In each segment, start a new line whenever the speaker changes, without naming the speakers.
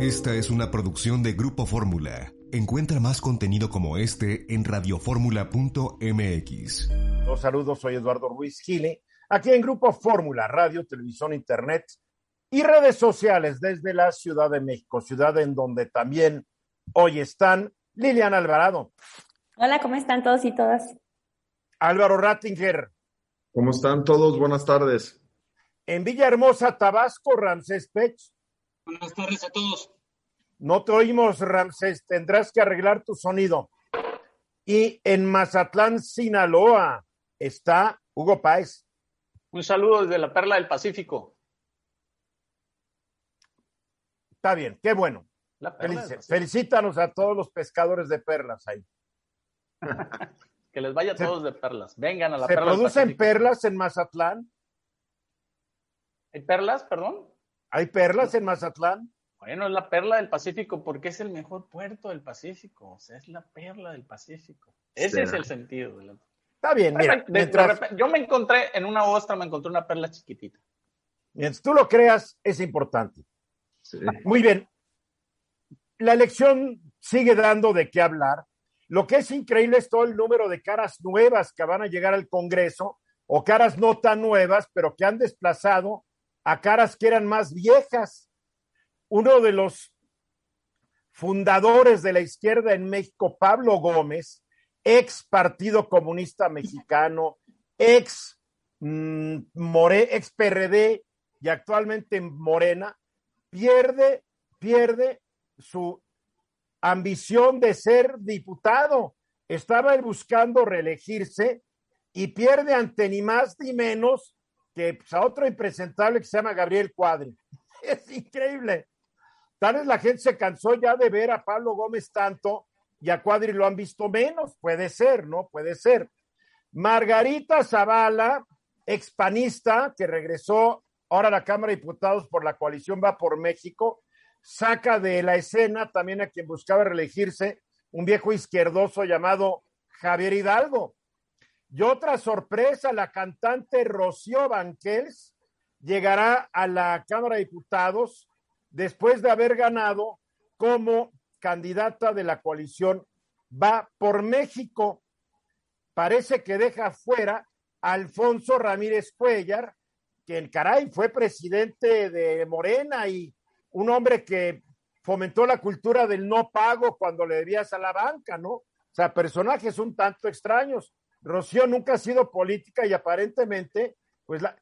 Esta es una producción de Grupo Fórmula. Encuentra más contenido como este en radioformula.mx.
Los saludos, soy Eduardo Ruiz Gile, aquí en Grupo Fórmula, radio, televisión, internet y redes sociales desde la Ciudad de México, ciudad en donde también hoy están Liliana Alvarado.
Hola, ¿cómo están todos y todas?
Álvaro Rattinger.
¿Cómo están todos? Buenas tardes.
En Villahermosa, Tabasco, Ramsés Pech.
Buenas tardes a todos.
No te oímos, Ramsés. Tendrás que arreglar tu sonido. Y en Mazatlán, Sinaloa, está Hugo Páez.
Un saludo desde la Perla del Pacífico.
Está bien, qué bueno. Felic felicítanos a todos los pescadores de perlas ahí.
que les vaya a todos de perlas. Vengan a la
¿Se
Perla
producen perlas en Mazatlán?
¿Hay perlas, perdón?
¿Hay perlas en Mazatlán?
Bueno, es la perla del Pacífico porque es el mejor puerto del Pacífico. O sea, es la perla del Pacífico. Ese es el sentido. De la...
Está bien, mira.
De, mientras... de repente, yo me encontré en una ostra, me encontré una perla chiquitita.
Mientras tú lo creas, es importante. Sí. Muy bien. La elección sigue dando de qué hablar. Lo que es increíble es todo el número de caras nuevas que van a llegar al Congreso o caras no tan nuevas, pero que han desplazado a caras que eran más viejas. Uno de los fundadores de la izquierda en México, Pablo Gómez, ex Partido Comunista Mexicano, ex, mm, ex PRD y actualmente Morena, pierde, pierde su ambición de ser diputado. Estaba buscando reelegirse y pierde ante ni más ni menos pues, a otro impresentable que se llama Gabriel Cuadri. Es increíble. Tal vez la gente se cansó ya de ver a Pablo Gómez tanto y a Cuadri lo han visto menos. Puede ser, ¿no? Puede ser. Margarita Zavala, expanista, que regresó ahora a la Cámara de Diputados por la coalición Va por México, saca de la escena también a quien buscaba reelegirse, un viejo izquierdoso llamado Javier Hidalgo. Y otra sorpresa, la cantante Rocío Banquels llegará a la Cámara de Diputados después de haber ganado como candidata de la coalición Va por México. Parece que deja fuera a Alfonso Ramírez Cuellar, que el caray fue presidente de Morena y un hombre que fomentó la cultura del no pago cuando le debías a la banca, ¿no? O sea, personajes un tanto extraños. Rocío nunca ha sido política y aparentemente, pues la...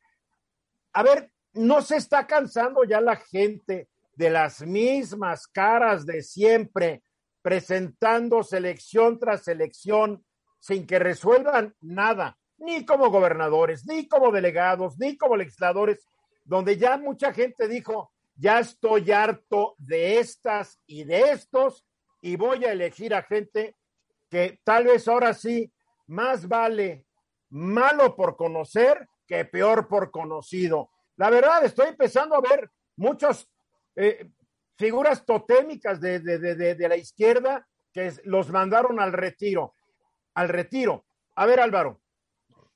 A ver, no se está cansando ya la gente de las mismas caras de siempre, presentando selección tras selección sin que resuelvan nada, ni como gobernadores, ni como delegados, ni como legisladores, donde ya mucha gente dijo, ya estoy harto de estas y de estos y voy a elegir a gente que tal vez ahora sí más vale malo por conocer que peor por conocido. La verdad, estoy empezando a ver muchas eh, figuras totémicas de, de, de, de, la izquierda que los mandaron al retiro, al retiro. A ver, Álvaro.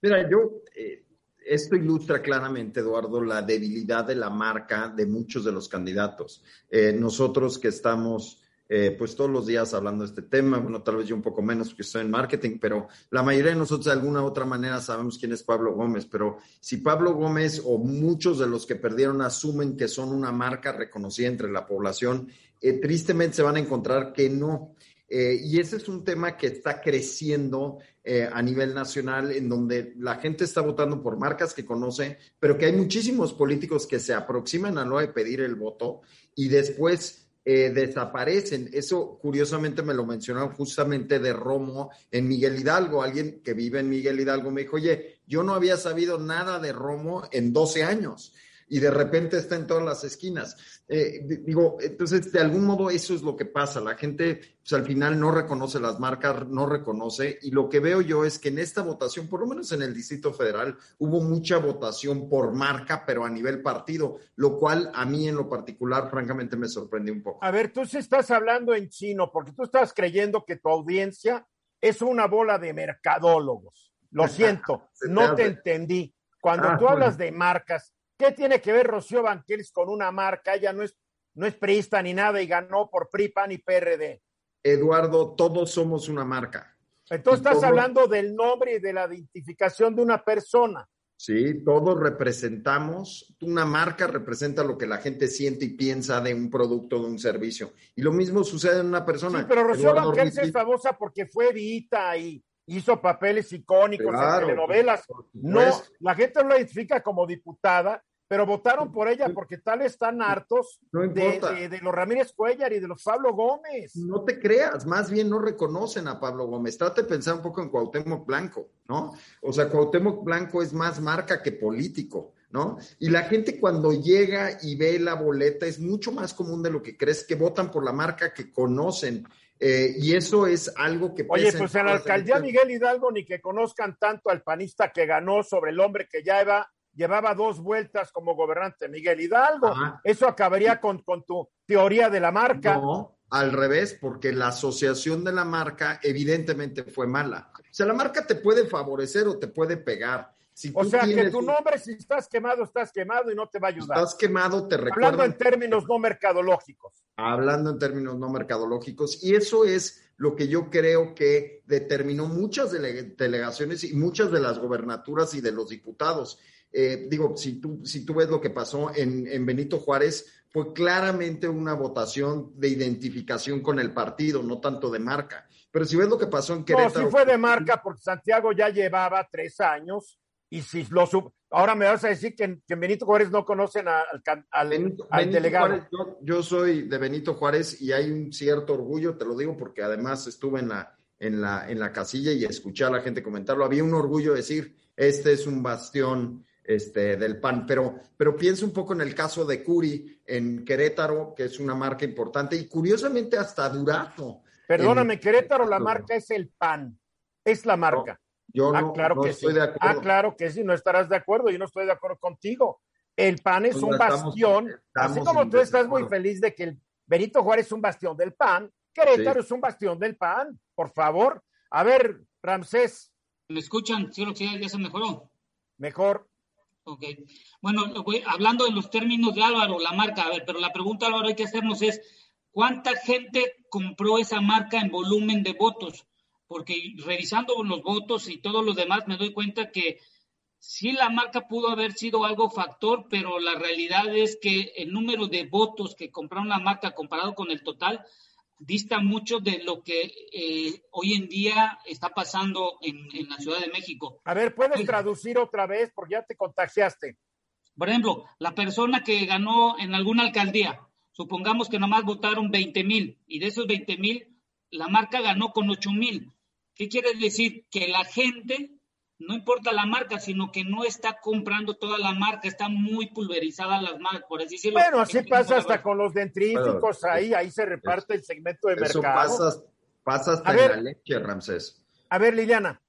Mira, yo, eh, esto ilustra claramente, Eduardo, la debilidad de la marca de muchos de los candidatos. Eh, nosotros que estamos eh, pues todos los días hablando de este tema, bueno, tal vez yo un poco menos porque estoy en marketing, pero la mayoría de nosotros de alguna u otra manera sabemos quién es Pablo Gómez, pero si Pablo Gómez o muchos de los que perdieron asumen que son una marca reconocida entre la población, eh, tristemente se van a encontrar que no. Eh, y ese es un tema que está creciendo eh, a nivel nacional, en donde la gente está votando por marcas que conoce, pero que hay muchísimos políticos que se aproximan a lo de pedir el voto y después eh, desaparecen. Eso curiosamente me lo mencionaron justamente de Romo en Miguel Hidalgo. Alguien que vive en Miguel Hidalgo me dijo, oye, yo no había sabido nada de Romo en 12 años y de repente está en todas las esquinas. Eh, digo, entonces, de algún modo eso es lo que pasa. La gente, pues al final no reconoce las marcas, no reconoce. Y lo que veo yo es que en esta votación, por lo menos en el Distrito Federal, hubo mucha votación por marca, pero a nivel partido, lo cual a mí en lo particular, francamente, me sorprendió un poco.
A ver, tú sí estás hablando en chino, porque tú estás creyendo que tu audiencia es una bola de mercadólogos. Lo siento, no te entendí. Cuando
Ah,
tú hablas de marcas, ¿Qué tiene que ver Rocío Banquels con una marca? Ella no es no es priista ni nada y ganó por PRI, PAN y PRD.
Eduardo, todos somos una marca.
Entonces estás hablando del nombre y de la identificación de una persona.
Sí, todos representamos, una marca representa lo que la gente siente y piensa de un producto, de un servicio. Y lo mismo sucede en una persona.
Sí, pero Rocío Banquels es famosa porque fue Vita y hizo papeles icónicos en telenovelas. No, la gente no la identifica como diputada, pero votaron por ella porque tal están hartos de, de, los Ramírez Cuellar y de los Pablo Gómez.
No te creas, más bien no reconocen a Pablo Gómez. Trate de pensar un poco en Cuauhtémoc Blanco, ¿no? O sea, Cuauhtémoc Blanco es más marca que político. ¿No? Y la gente cuando llega y ve la boleta es mucho más común de lo que crees, que votan por la marca que conocen. Eh, y eso es algo que...
Oye, pues en la alcaldía Miguel Hidalgo ni que conozcan tanto al panista que ganó sobre el hombre que ya iba llevaba dos vueltas como gobernante Miguel Hidalgo. Eso acabaría con, con, tu teoría de la marca.
No, al revés, porque la asociación de la marca evidentemente fue mala. O sea, la marca te puede favorecer o te puede pegar.
O sea, que tu nombre, si estás quemado, estás quemado y no te va a ayudar.
Estás quemado, te recuerda.
Hablando en términos no mercadológicos.
Hablando en términos no mercadológicos. Y eso es lo que yo creo que determinó muchas delegaciones y muchas de las gobernaturas y de los diputados. Eh, digo, si tú, si tú ves lo que pasó en, Benito Juárez, fue claramente una votación de identificación con el partido, no tanto de marca. Pero si ves lo que pasó en Querétaro.
No, sí fue de marca porque Santiago ya llevaba tres años y si lo sub... Ahora me vas a decir que en, Benito Juárez no conocen al, al, delegado.
yo, soy de Benito Juárez y hay un cierto orgullo, te lo digo porque además estuve en la, en la, en la casilla y escuché a la gente comentarlo. Había un orgullo de decir, este es un bastión este, del PAN. Pero, pero pienso un poco en el caso de Curi en Querétaro, que es una marca importante, y curiosamente hasta Durazo.
Perdóname, Querétaro, la marca es el PAN, es la marca.
Yo ah, no, claro que estoy de acuerdo.
Ah, claro que sí, no estarás de acuerdo, yo no estoy de acuerdo contigo. El PAN es un bastión, así como tú estás muy feliz de que el Benito Juárez es un bastión del PAN, Querétaro es un bastión del PAN, por favor. A ver, Ramsés.
¿Me escuchan? ¿Sí, ya se mejoró?
Mejor.
Ok. Bueno, hablando de los términos de Álvaro, la marca, a ver, pero la pregunta, Álvaro, hay que hacernos es, ¿cuánta gente compró esa marca en volumen de votos? Porque revisando los votos y todo lo demás, me doy cuenta que sí la marca pudo haber sido algo factor, pero la realidad es que el número de votos que compraron la marca comparado con el total dista mucho de lo que eh, hoy en día está pasando en, la Ciudad de México.
A ver, ¿puedes traducir otra vez? Porque ya te contagiaste.
Por ejemplo, la persona que ganó en alguna alcaldía, supongamos que nomás votaron 20 mil y de esos 20 mil, la marca ganó con 8 mil. ¿Qué quiere decir? Que la gente no importa la marca, sino que no está comprando toda la marca, está muy pulverizada las marcas, por así decirlo.
Bueno, así pasa hasta con los dentríficos, ahí, ahí se reparte el segmento de eso mercado.
Pasa, pasa hasta en la leche, Ramsés.
A ver, Liliana.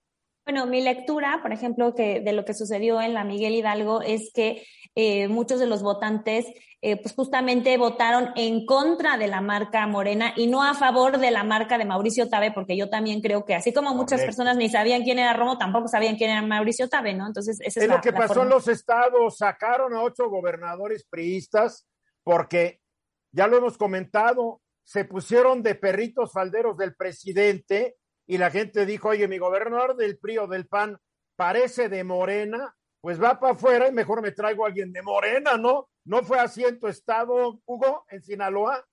Bueno, mi lectura, por ejemplo, que de lo que sucedió en la Miguel Hidalgo es que eh, muchos de los votantes, eh, pues justamente votaron en contra de la marca Morena y no a favor de la marca de Mauricio Tabe, porque yo también creo que así como muchas personas ni sabían quién era Romo, tampoco sabían quién era Mauricio Tabe, ¿no? Entonces, esa es,
es lo que pasó en los estados, sacaron a ocho gobernadores priistas porque, ya lo hemos comentado, se pusieron de perritos falderos del presidente y la gente dijo, oye, mi gobernador del PRI o del PAN parece de Morena, pues va para afuera y mejor me traigo a alguien de Morena, ¿no? ¿No fue así en tu estado, Hugo, en Sinaloa?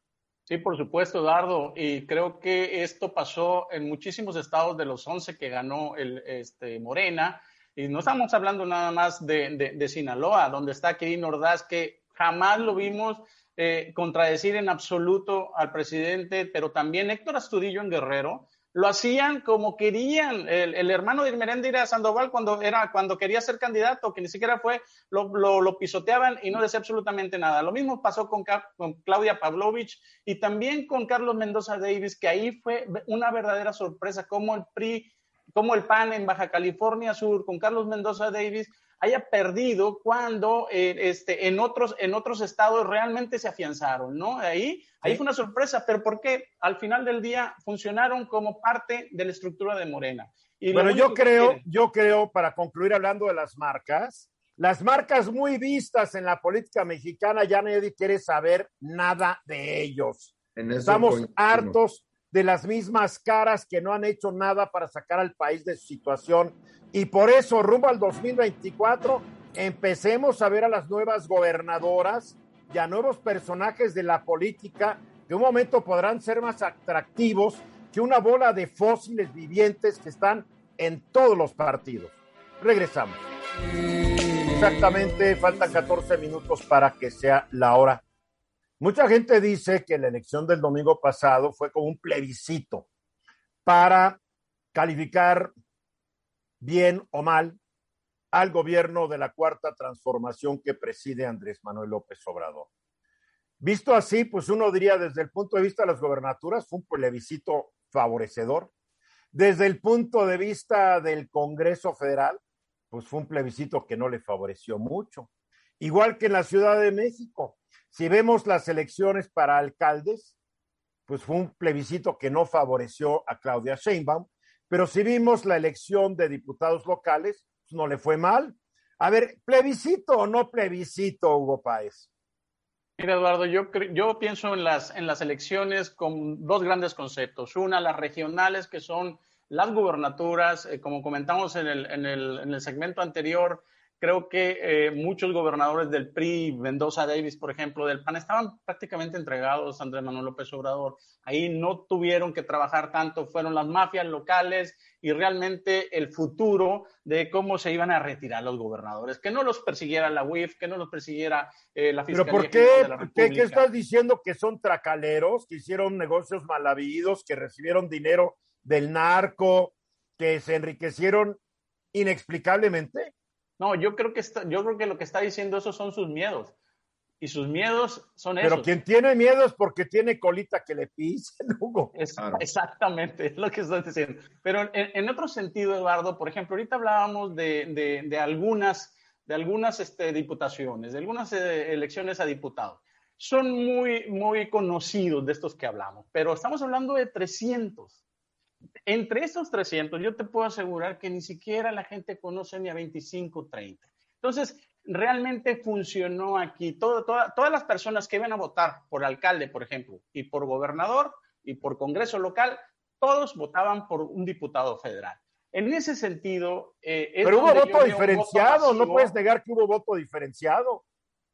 Sí, por supuesto, Dardo, y creo que esto pasó en muchísimos estados de los 11 que ganó el este, Morena, y no estamos hablando nada más de, de, Sinaloa, donde está Kevin Ordaz, que jamás lo vimos eh, contradecir en absoluto al presidente, pero también Héctor Astudillo en Guerrero, lo hacían como querían. El, hermano de Meréndira Sandoval, cuando, era, cuando quería ser candidato, que ni siquiera fue, lo, lo, pisoteaban y no decía absolutamente nada. Lo mismo pasó con, con, Claudia Pavlovich y también con Carlos Mendoza Davis, que ahí fue una verdadera sorpresa, como el PRI, como el PAN en Baja California Sur, con Carlos Mendoza Davis, haya perdido cuando eh, este, en, otros, en otros estados realmente se afianzaron, ¿no? Ahí, ahí fue una sorpresa, pero ¿por qué? Al final del día funcionaron como parte de la estructura de Morena.
Y bueno, yo creo, yo creo, para concluir hablando de las marcas, Las marcas muy vistas en la política mexicana ya nadie quiere saber nada de ellos. Estamos hartos de las mismas caras que no han hecho nada para sacar al país de su situación. Y por eso, rumbo al 2024, empecemos a ver a las nuevas gobernadoras y a nuevos personajes de la política que un momento podrán ser más atractivos que una bola de fósiles vivientes que están en todos los partidos. Regresamos. Exactamente, faltan 14 minutos para que sea la hora. Mucha gente dice que la elección del domingo pasado fue como un plebiscito para calificar bien o mal al gobierno de la cuarta transformación que preside Andrés Manuel López Obrador. Visto así, pues uno diría desde el punto de vista de las gobernaturas fue un plebiscito favorecedor. Desde el punto de vista del Congreso Federal, pues fue un plebiscito que no le favoreció mucho. Igual que en la Ciudad de México. Si vemos las elecciones para alcaldes, pues fue un plebiscito que no favoreció a Claudia Sheinbaum, pero si vimos la elección de diputados locales, no le fue mal. A ver, plebiscito o no plebiscito, Hugo Páez.
Mira, Eduardo, yo, yo pienso en las, en las elecciones con dos grandes conceptos. Una, las regionales, que son las gubernaturas, eh, como comentamos en el, en, el, en el, segmento anterior, Creo que eh, muchos gobernadores del PRI, Mendoza Davis, por ejemplo, del PAN, estaban prácticamente entregados a Andrés Manuel López Obrador. Ahí no tuvieron que trabajar tanto, fueron las mafias locales y realmente el futuro de cómo se iban a retirar los gobernadores. Que no los persiguiera la UIF, que no los persiguiera eh, la Fiscalía.
¿Pero por qué? ¿Qué, ¿Qué estás diciendo? ¿Que son tracaleros, que hicieron negocios mal habidos, que recibieron dinero del narco, que se enriquecieron inexplicablemente?
No, yo creo que está, yo creo que lo que está diciendo eso son sus miedos. Y sus miedos son esos.
Pero quien tiene miedo es porque tiene colita que le pisen, Hugo.
Exactamente, es lo que estoy diciendo. Pero en, otro sentido, Eduardo, por ejemplo, ahorita hablábamos de, de, algunas, de algunas este, diputaciones, de algunas eh, elecciones a diputados. Son muy, muy conocidos de estos que hablamos, pero estamos hablando de 300 entre esos 300, yo te puedo asegurar que ni siquiera la gente conoce ni a 25, 30. Entonces, realmente funcionó aquí. todas las personas que iban a votar por alcalde, por ejemplo, y por gobernador y por Congreso local, todos votaban por un diputado federal. En ese sentido...
Eh, Pero hubo voto diferenciado, no puedes negar que hubo voto diferenciado.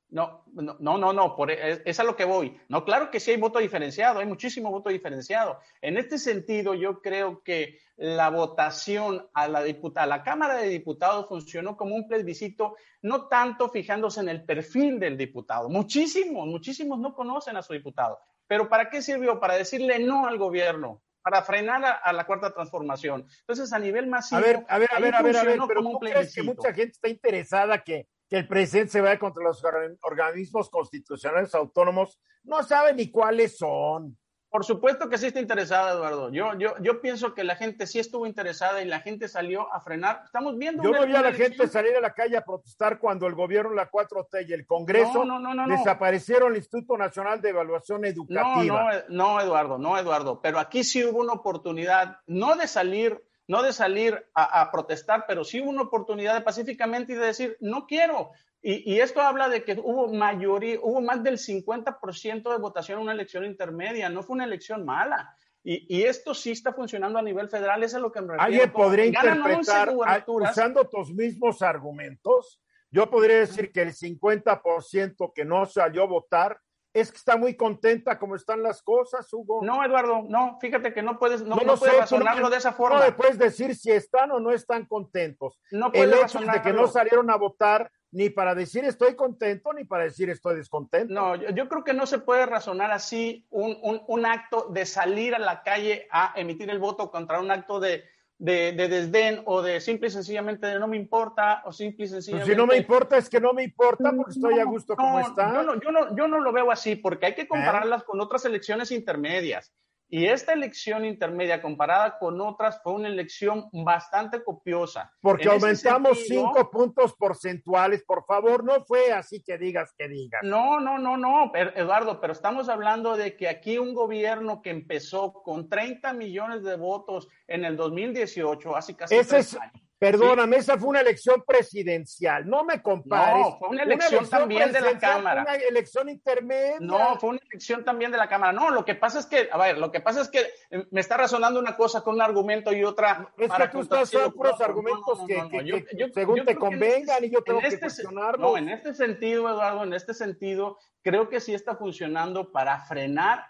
No, no, no, no, por, e, es, a lo que voy. No, claro que sí hay voto diferenciado, hay muchísimo voto diferenciado. En este sentido, yo creo que la votación a la, a la Cámara de Diputados funcionó como un plebiscito, no tanto fijándose en el perfil del diputado. Muchísimos, muchísimos no conocen a su diputado. Pero ¿para qué sirvió? Para decirle no al gobierno, para frenar a, la cuarta transformación. Entonces, a nivel masivo.
A ver, a ver, a ver, a ver, a ver, pero ¿tú crees que mucha gente está interesada que que el presidente se vaya contra los organismos constitucionales autónomos, no sabe ni cuáles son.
Por supuesto que sí está interesada, Eduardo. Yo, yo, yo pienso que la gente sí estuvo interesada y la gente salió a frenar. Estamos viendo.
Yo no vi a la gente salir a la calle a protestar cuando el gobierno, la 4T y el Congreso desaparecieron el Instituto Nacional de Evaluación Educativa.
No, no, no, Eduardo, no, Eduardo. Pero aquí sí hubo una oportunidad, no de salir no de salir a, protestar, pero sí una oportunidad de pacíficamente y de decir, no quiero. Y, esto habla de que hubo mayoría, hubo más del 50% de votación en una elección intermedia, no fue una elección mala. Y, esto sí está funcionando a nivel federal, eso es lo que me refiero.
¿Alguien podría interpretar, usando tus mismos argumentos, yo podría decir que el 50% que no salió a votar es que está muy contenta como están las cosas, Hugo.
No, Eduardo, no, fíjate que no puedes, no, no, puedes razonarlo de esa forma.
No le puedes decir si están o no están contentos. No El hecho de que no salieron a votar ni para decir estoy contento, ni para decir estoy descontento.
No, yo, creo que no se puede razonar así un, un, un acto de salir a la calle a emitir el voto contra un acto de, de, desdén o de simple y sencillamente de no me importa o simple y sencillamente.
si no me importa es que no me importa porque estoy a gusto como está.
Yo no, yo, no, yo no lo veo así porque hay que compararlas con otras elecciones intermedias. Y esta elección intermedia comparada con otras fue una elección bastante copiosa.
Porque aumentamos cinco puntos porcentuales, por favor, no fue así que digas que digas.
No, no, no, no, Eduardo, pero estamos hablando de que aquí un gobierno que empezó con 30 millones de votos en el 2018, hace casi
ese es, Perdóname, esa fue una elección presidencial. No me compares.
No, fue una elección, también de la Cámara.
Una elección intermedia.
No, fue una elección también de la Cámara. No, lo que pasa es que, a ver, lo que pasa es que eh, me está razonando una cosa con un argumento y otra.
Es para que tú estás dando puros argumentos que, según te convengan y yo tengo que este cuestionarlos.
No, en este sentido, Eduardo, en este sentido, creo que sí está funcionando para frenar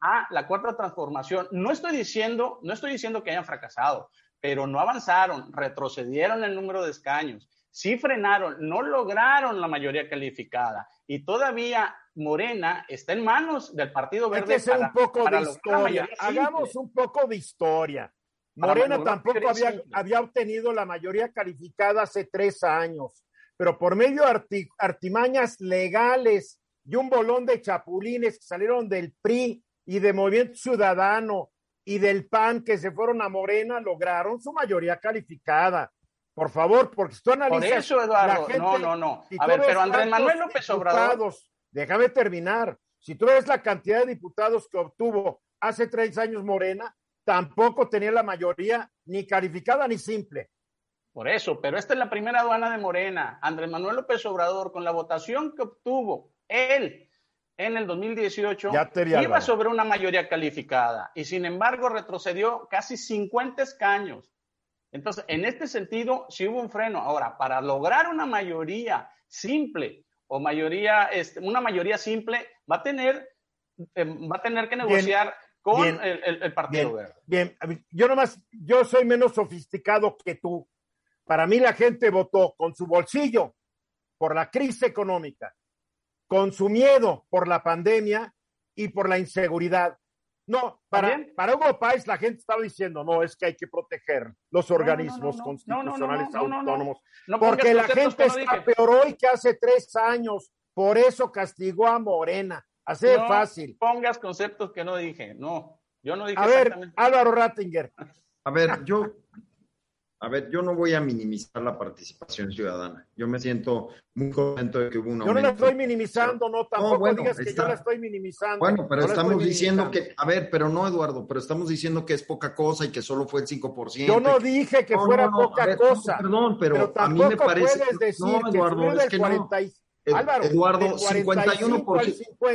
a la cuarta transformación. No estoy diciendo, no estoy diciendo que hayan fracasado pero no avanzaron, retrocedieron el número de escaños, sí frenaron, no lograron la mayoría calificada y todavía Morena está en manos del Partido Verde.
Hay que un poco de historia. Hagamos un poco de historia. Morena tampoco había, había, obtenido la mayoría calificada hace tres años, pero por medio de artimañas legales y un bolón de chapulines que salieron del PRI y de Movimiento Ciudadano y del PAN que se fueron a Morena lograron su mayoría calificada. Por favor, porque tú analizas.
Por eso, Eduardo, no, no, no. A ver, pero Andrés Manuel López Obrador.
Déjame terminar. Si tú ves la cantidad de diputados que obtuvo hace tres años Morena, tampoco tenía la mayoría ni calificada ni simple.
Por eso, pero esta es la primera aduana de Morena. Andrés Manuel López Obrador, con la votación que obtuvo, él en el 2018 iba sobre una mayoría calificada y sin embargo retrocedió casi 50 escaños. Entonces, en este sentido, sí hubo un freno. Ahora, para lograr una mayoría simple o mayoría, este, una mayoría simple, va a tener, eh, va a tener que negociar con el, Partido Verde.
Bien, yo nomás, yo soy menos sofisticado que tú. Para mí la gente votó con su bolsillo por la crisis económica con su miedo por la pandemia y por la inseguridad. No, para, para Hugo Páez la gente estaba diciendo, no, es que hay que proteger los organismos constitucionales autónomos, porque la gente está peor hoy que hace tres años, por eso castigó a Morena. Así de fácil.
Pongas conceptos que no dije, no, yo no dije.
A ver, Álvaro Rattinger.
A ver, yo a ver, yo no voy a minimizar la participación ciudadana. Yo me siento muy contento de que hubo un
aumento. Yo no la estoy minimizando, no, tampoco digas que yo la estoy minimizando.
Bueno, pero estamos diciendo que, a ver, pero no, Eduardo, pero estamos diciendo que es poca cosa y que solo fue el 5%.
Yo no dije que fuera poca cosa.
perdón, pero, a mí me parece.
Puedes decir no, Eduardo,
es que no. Álvaro, Eduardo, 51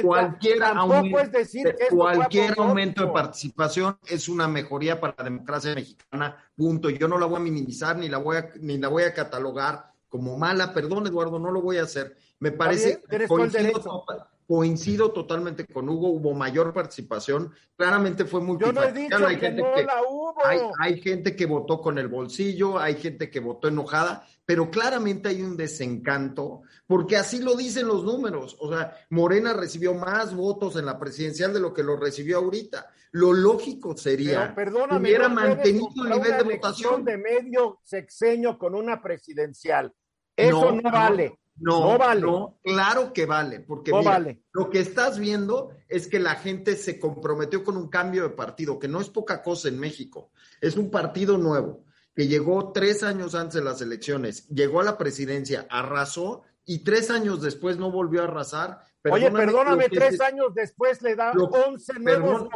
cualquier aumento, es decir cualquier aumento de participación es una mejoría para la democracia mexicana, punto. Yo no la voy a minimizar ni la voy a, ni la voy a catalogar como mala, perdón Eduardo, no lo voy a hacer. Me parece, coincido, coincido, totalmente con Hugo, hubo mayor participación, claramente fue muy
Yo no he dicho hay que gente no la hubo.
hay gente que votó con el bolsillo, hay gente que votó enojada, pero claramente hay un desencanto, porque así lo dicen los números. O sea, Morena recibió más votos en la presidencial de lo que lo recibió ahorita. Lo lógico sería que hubiera mantenido el nivel de votación.
de medio sexenio con una presidencial. Eso no, vale.
No, vale. No, claro que vale, porque vale. lo que estás viendo es que la gente se comprometió con un cambio de partido, que no es poca cosa en México, es un partido nuevo que llegó tres años antes de las elecciones, llegó a la presidencia, arrasó y tres años después no volvió a arrasar.
Oye, perdóname, tres años después le da lo, 11 nuevos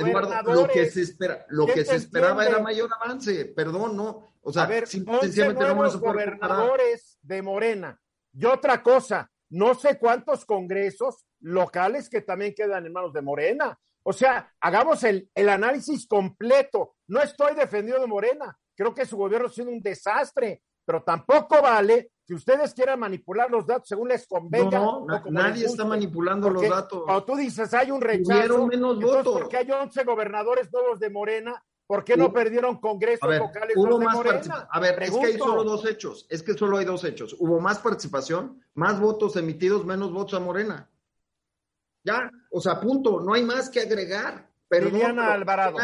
lo que se espera, lo que se esperaba era mayor avance, perdón, no, o sea, a
ver, 11 nuevos gobernadores de Morena. Y otra cosa, no sé cuántos congresos locales que también quedan en manos de Morena. O sea, hagamos el, el análisis completo. No estoy defendiendo de Morena, Creo que su gobierno ha sido un desastre, pero tampoco vale que ustedes quieran manipular los datos según les convenga.
No, nadie está manipulando los datos.
Cuando tú dices hay un rechazo,
menos votos.
porque hay 11 gobernadores nuevos de Morena, ¿por qué no perdieron congresos locales
hubo más Morena? A ver, es que hay solo dos hechos, es que solo hay dos hechos. Hubo más participación, más votos emitidos, menos votos a Morena. Ya, o sea, punto, no hay más que agregar. Pero
Alvarado.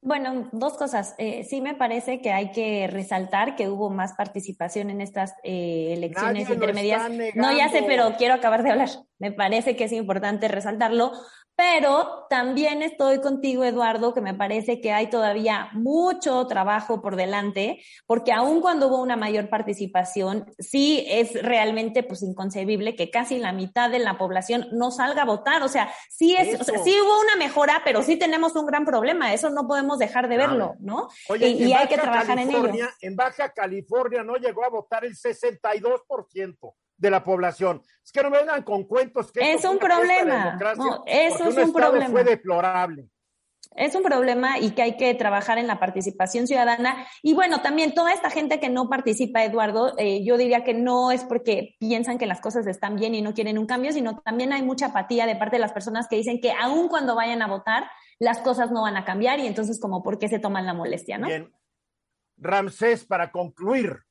Bueno, dos cosas. Eh, sí me parece que hay que resaltar que hubo más participación en estas eh, elecciones intermedias. No, ya sé, pero quiero acabar de hablar. Me parece que es importante resaltarlo Pero también estoy contigo, Eduardo, que me parece que hay todavía mucho trabajo por delante, porque aun cuando hubo una mayor participación, sí es realmente pues inconcebible que casi la mitad de la población no salga a votar. O sea, sí es, o sea, sí hubo una mejora, pero sí tenemos un gran problema. Eso no podemos dejar de verlo, ¿no?
Oye,
y, y hay que trabajar en ello.
En Baja California no llegó a votar el 62% de la población. Es que no me vengan con cuentos que
es un problema. No, eso es un problema.
Fue deplorable.
Es un problema y que hay que trabajar en la participación ciudadana. Y bueno, también toda esta gente que no participa, Eduardo, eh, yo diría que no es porque piensan que las cosas están bien y no quieren un cambio, sino también hay mucha apatía de parte de las personas que dicen que aun cuando vayan a votar, las cosas no van a cambiar y entonces como por qué se toman la molestia, ¿no? Bien.
Ramsés, para concluir,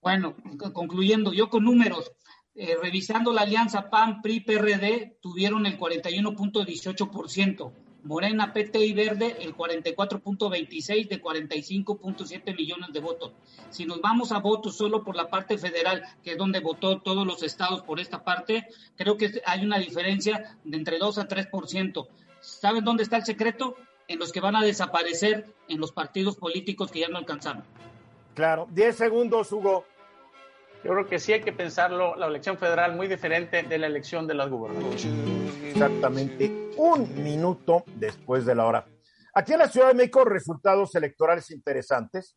bueno, concluyendo, yo con números, eh, revisando la alianza PAN, PRI, PRD, tuvieron el 41.18%, Morena, PT y Verde el 44.26 de 45.7 millones de votos. Si nos vamos a votos solo por la parte federal, que es donde votó todos los estados por esta parte, creo que hay una diferencia de entre 2 a 3%. ¿Saben dónde está el secreto? En los que van a desaparecer en los partidos políticos que ya no alcanzaron.
Claro, 10 segundos, Hugo.
Yo creo que sí hay que pensarlo, la elección federal muy diferente de la elección de las gubernaturas.
Exactamente, un minuto después de la hora. Aquí en la Ciudad de México, resultados electorales interesantes.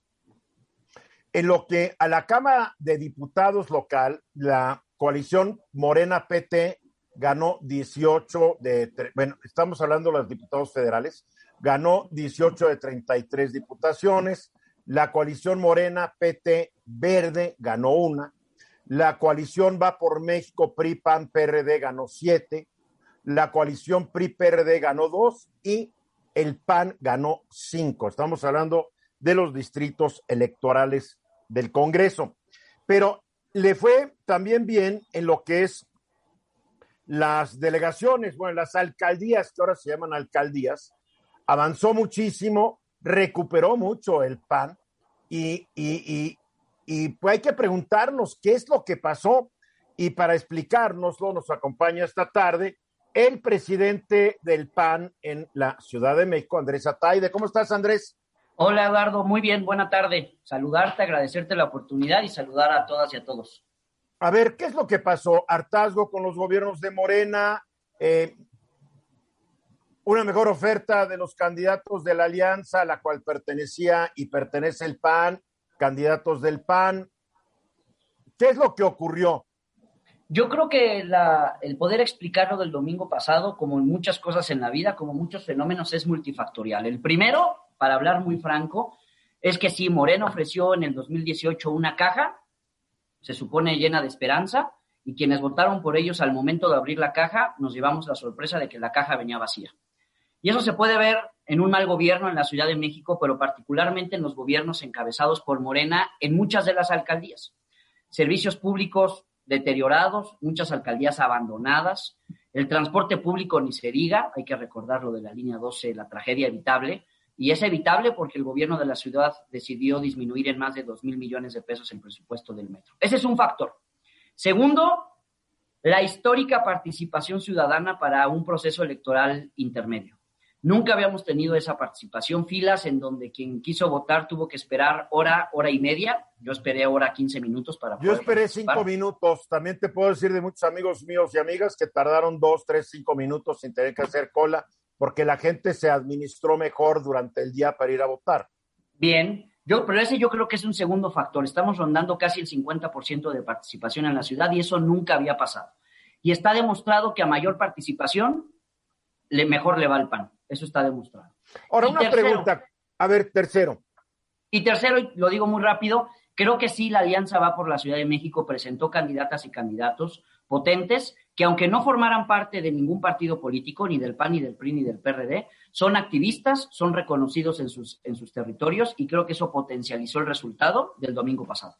En lo que a la Cámara de Diputados local, la coalición Morena PT ganó 18 de, bueno, estamos hablando de los diputados federales, ganó 18 de 33 diputaciones. La coalición Morena, PT, Verde ganó una. La coalición Va por México, PRI, PAN, PRD ganó siete. La coalición PRI, PRD ganó dos y el PAN ganó cinco. Estamos hablando de los distritos electorales del Congreso. Pero le fue también bien en lo que es las delegaciones, bueno, las alcaldías, que ahora se llaman alcaldías, avanzó muchísimo recuperó mucho el PAN y, y, y, pues hay que preguntarnos qué es lo que pasó. Y para explicárnoslo nos acompaña esta tarde el presidente del PAN en la Ciudad de México, Andrés Ataide. ¿Cómo estás, Andrés?
Hola, Eduardo. Muy bien, buena tarde. Saludarte, agradecerte la oportunidad y saludar a todas y a todos.
A ver, ¿qué es lo que pasó? Hartazgo con los gobiernos de Morena, eh, una mejor oferta de los candidatos de la alianza a la cual pertenecía y pertenece el PAN, candidatos del PAN. ¿Qué es lo que ocurrió?
Yo creo que la, el poder explicarlo del domingo pasado, como en muchas cosas en la vida, como muchos fenómenos, es multifactorial. El primero, para hablar muy franco, es que sí, Moreno ofreció en el 2018 una caja, se supone llena de esperanza, y quienes votaron por ellos al momento de abrir la caja, nos llevamos la sorpresa de que la caja venía vacía. Y eso se puede ver en un mal gobierno en la Ciudad de México, pero particularmente en los gobiernos encabezados por Morena en muchas de las alcaldías. Servicios públicos deteriorados, muchas alcaldías abandonadas, el transporte público ni se diga, hay que recordar lo de la línea 12, la tragedia evitable, y es evitable porque el gobierno de la ciudad decidió disminuir en más de 2 mil millones de pesos el presupuesto del metro. Ese es un factor. Segundo, la histórica participación ciudadana para un proceso electoral intermedio. Nunca habíamos tenido esa participación, filas en donde quien quiso votar tuvo que esperar hora, hora y media. Yo esperé hora 15 minutos para
Yo esperé cinco minutos. También te puedo decir de muchos amigos míos y amigas que tardaron dos, tres, cinco minutos sin tener que hacer cola porque la gente se administró mejor durante el día para ir a votar.
Bien, yo, pero ese yo creo que es un segundo factor. Estamos rondando casi el 50% de participación en la ciudad y eso nunca había pasado. Y está demostrado que a mayor participación, le, mejor le va el pan. Eso está demostrado.
Ahora, una pregunta. A ver, tercero.
Y tercero, y lo digo muy rápido, creo que sí, la Alianza va por la Ciudad de México, presentó candidatas y candidatos potentes que aunque no formaran parte de ningún partido político, ni del PAN, ni del PRI, ni del PRD, son activistas, son reconocidos en sus, en sus territorios y creo que eso potencializó el resultado del domingo pasado.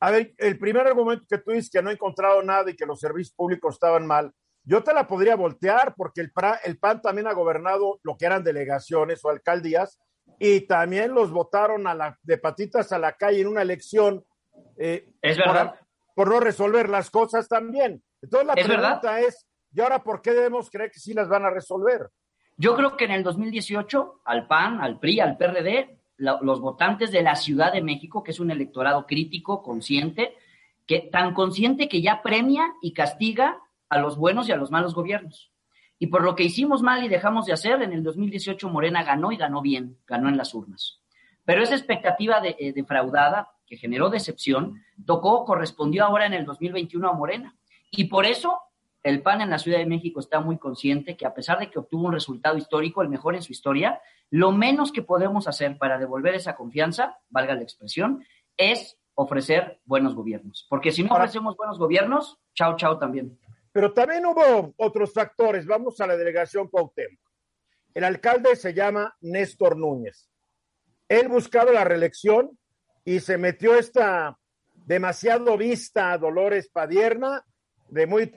A ver, el primer argumento que tú dices que no he encontrado nada y que los servicios públicos estaban mal, yo te la podría voltear porque el, el PAN también ha gobernado lo que eran delegaciones o alcaldías y también los votaron a la, de patitas a la calle en una elección.
Eh, es verdad.
Por, no resolver las cosas también. Entonces la pregunta es, ¿Y ahora por qué debemos creer que sí las van a resolver?
Yo creo que en el 2018 al PAN, al PRI, al PRD, los votantes de la Ciudad de México, que es un electorado crítico, consciente, que tan consciente que ya premia y castiga a los buenos y a los malos gobiernos. Y por lo que hicimos mal y dejamos de hacer, en el 2018 Morena ganó y ganó bien, ganó en las urnas. Pero esa expectativa de, eh, defraudada que generó decepción, tocó, correspondió ahora en el 2021 a Morena. Y por eso el PAN en la Ciudad de México está muy consciente que a pesar de que obtuvo un resultado histórico, el mejor en su historia, lo menos que podemos hacer para devolver esa confianza, valga la expresión, es ofrecer buenos gobiernos. Porque si no ofrecemos buenos gobiernos, chao, chao también.
Pero también hubo otros factores. Vamos a la delegación Cuauhtémoc. El alcalde se llama Néstor Núñez. Él buscaba la reelección y se metió esta demasiado vista Dolores Padierna, de muy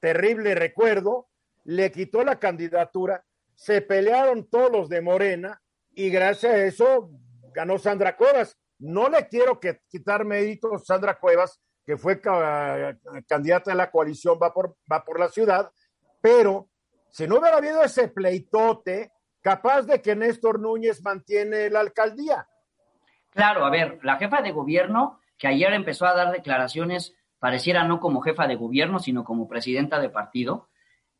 terrible recuerdo, le quitó la candidatura, se pelearon todos los de Morena y gracias a eso ganó Sandra Cuevas. No le quiero que, quitar méritos a Sandra Cuevas, que fue candidata de la coalición, va por, va por la ciudad, pero si no hubiera habido ese pleitote, capaz de que Néstor Núñez mantiene la alcaldía.
Claro, a ver, la jefa de gobierno, que ayer empezó a dar declaraciones pareciera no como jefa de gobierno, sino como presidenta de partido,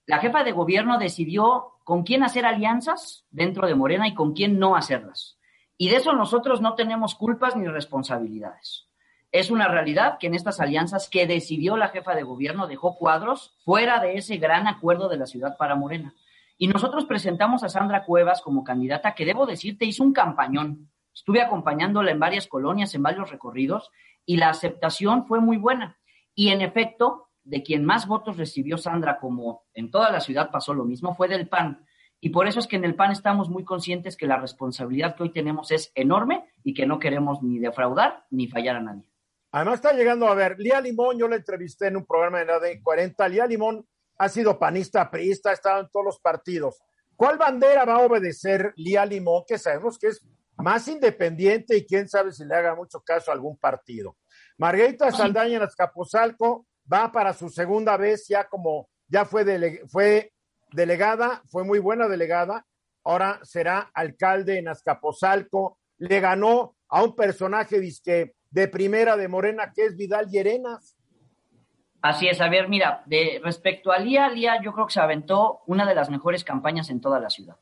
la jefa de gobierno decidió con quién hacer alianzas dentro de Morena y con quién no hacerlas. Y de eso nosotros no tenemos culpas ni responsabilidades. Es una realidad que en estas alianzas que decidió la jefa de gobierno dejó cuadros fuera de ese gran acuerdo de la ciudad para Morena. Y nosotros presentamos a Sandra Cuevas como candidata que, debo decirte, hizo un campañón. Estuve acompañándola en varias colonias, en varios recorridos, y la aceptación fue muy buena. Y en efecto, de quien más votos recibió Sandra, como en toda la ciudad pasó lo mismo, fue del PAN. Y por eso es que en el PAN estamos muy conscientes que la responsabilidad que hoy tenemos es enorme y que no queremos ni defraudar ni fallar a nadie.
Además está llegando a ver, Lía Limón, yo la entrevisté en un programa de la de 40, Lía Limón ha sido panista, priista, ha estado en todos los partidos. ¿Cuál bandera va a obedecer Lía Limón, que sabemos que es más independiente y quién sabe si le haga mucho caso a algún partido? Margarita Saldaña en Azcapotzalco va para su segunda vez, ya como ya fue, fue delegada, fue muy buena delegada, ahora será alcalde en Azcapotzalco, le ganó a un personaje disque de primera de Morena que es Vidal Llerenas.
Así es, a ver, mira, de respecto a Lía, Lía yo creo que se aventó una de las mejores campañas en toda la ciudad.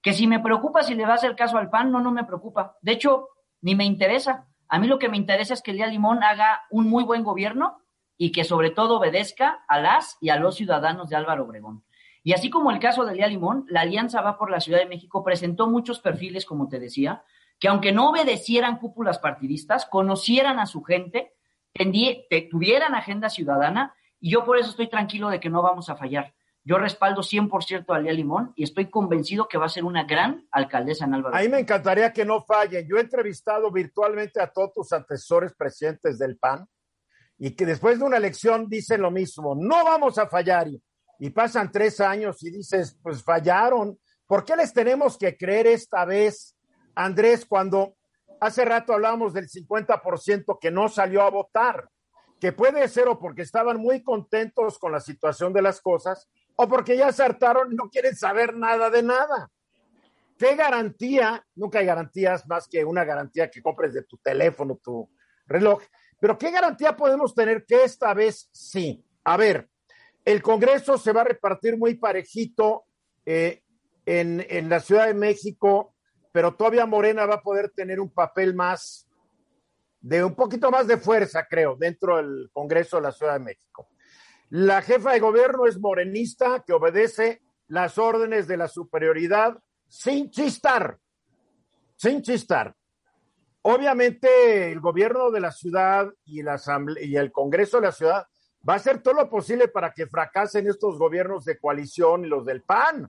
Que si me preocupa si le va a hacer caso al PAN, no, no me preocupa. De hecho, ni me interesa. A mí lo que me interesa es que Lía Limón haga un muy buen gobierno y que sobre todo obedezca a las y a los ciudadanos de Álvaro Obregón. Y así como el caso de Lía Limón, la Alianza Va por la Ciudad de México presentó muchos perfiles, como te decía, que aunque no obedecieran cúpulas partidistas, conocieran a su gente, tuvieran agenda ciudadana, y yo por eso estoy tranquilo de que no vamos a fallar. Yo respaldo 100% a Lía Limón y estoy convencido que va a ser una gran alcaldesa en Álvaro.
A mí me encantaría que no fallen. Yo he entrevistado virtualmente a todos tus antecesores presidentes del PAN y que después de una elección dicen lo mismo, no vamos a fallar. Y, y pasan tres años y dices, pues fallaron. ¿Por qué les tenemos que creer esta vez, Andrés, cuando hace rato hablábamos del 50% que no salió a votar? Que puede ser o porque estaban muy contentos con la situación de las cosas o porque ya se hartaron y no quieren saber nada de nada. ¿Qué garantía? Nunca hay garantías más que una garantía que compres de tu teléfono, tu reloj. Pero ¿qué garantía podemos tener que esta vez sí? A ver, el Congreso se va a repartir muy parejito eh, en, en la Ciudad de México, pero todavía Morena va a poder tener un papel más, de un poquito más de fuerza, creo, dentro del Congreso de la Ciudad de México. La jefa de gobierno es morenista que obedece las órdenes de la superioridad sin chistar, sin chistar. Obviamente el gobierno de la ciudad y, el Congreso de la ciudad va a hacer todo lo posible para que fracasen estos gobiernos de coalición y los del PAN.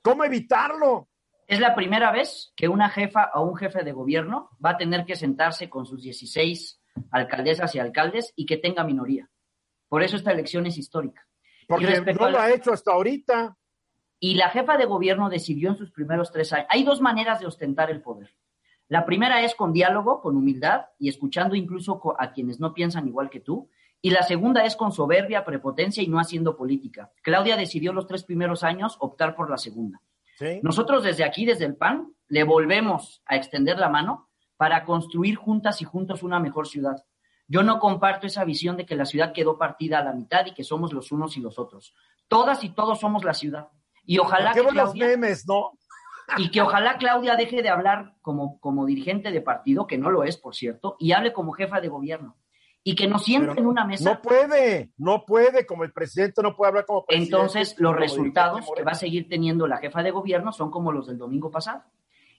¿Cómo evitarlo?
Es la primera vez que una jefa o un jefe de gobierno va a tener que sentarse con sus 16 alcaldesas y alcaldes y que tenga minoría. Por eso esta elección es histórica.
Porque no lo ha hecho hasta ahorita.
Y la jefa de gobierno decidió en sus primeros tres años. Hay dos maneras de ostentar el poder. La primera es con diálogo, con humildad y escuchando incluso a quienes no piensan igual que tú. Y la segunda es con soberbia, prepotencia y no haciendo política. Claudia decidió los tres primeros años optar por la segunda. Nosotros desde aquí, desde el PAN, le volvemos a extender la mano para construir juntas y juntos una mejor ciudad. Yo no comparto esa visión de que la ciudad quedó partida a la mitad y que somos los unos y los otros. Todas y todos somos la ciudad. Y ojalá
que Claudia, memes, ¿no?
y que ojalá Claudia deje de hablar como, como dirigente de partido, que no lo es, por cierto, y hable como jefa de gobierno y que nos sienten en una mesa.
No puede, no puede, como el presidente no puede hablar como
presidente. Entonces, los resultados que va a seguir teniendo la jefa de gobierno son como los del domingo pasado.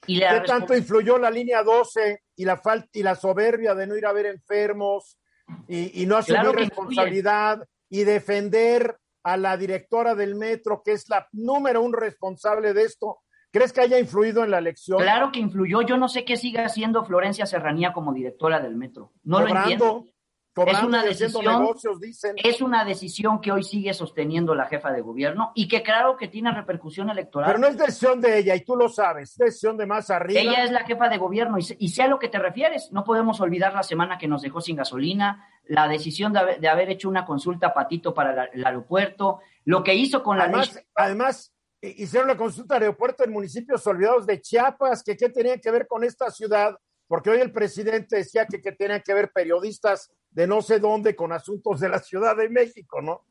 Y ¿Qué tanto influyó la línea 12 y la falta y la soberbia de no ir a ver enfermos y, no asumir responsabilidad y defender a la directora del metro, que es la número un responsable de esto? ¿Crees que haya influido en la elección?
Claro que influyó. Yo no sé qué siga haciendo Florencia Serranía como directora del metro. No lo entiendo es una decisión, Es una decisión que hoy sigue sosteniendo la jefa de gobierno y que claro que tiene repercusión electoral.
Pero no es decisión de ella y tú lo sabes, es decisión de más arriba.
Ella es la jefa de gobierno y, y sé a lo que te refieres. No podemos olvidar la semana que nos dejó sin gasolina, la decisión de haber, hecho una consulta patito para el aeropuerto, lo que hizo con la...
Además, además hicieron la consulta al aeropuerto en municipios olvidados de Chiapas, que qué tenía que ver con esta ciudad porque hoy el presidente decía que, que tenían que ver periodistas de no sé dónde con asuntos de la Ciudad de México, ¿no?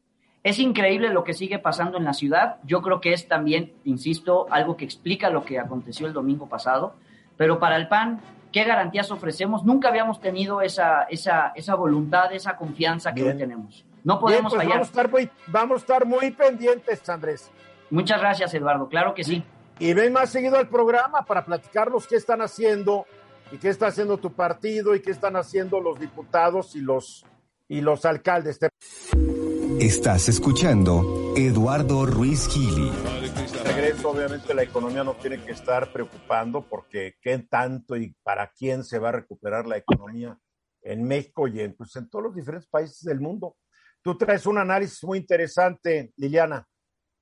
Es increíble lo que sigue pasando en la ciudad. Yo creo que es también, insisto, algo que explica lo que aconteció el domingo pasado. Pero para el PAN, ¿qué garantías ofrecemos? Nunca habíamos tenido esa, esa, esa voluntad, esa confianza que hoy tenemos. No podemos
pues
fallar.
Vamos a, estar muy, vamos a estar muy pendientes, Andrés.
Muchas gracias, Eduardo. Claro que sí.
Y ven más seguido al programa para platicarnos qué están haciendo y qué está haciendo tu partido y qué están haciendo los diputados y los y los alcaldes.
Estás escuchando Eduardo Ruiz Gili.
Regreso, obviamente la economía no tiene que estar preocupando porque qué tanto y para quién se va a recuperar la economía en México y en, pues, en todos los diferentes países del mundo. Tú traes un análisis muy interesante, Liliana.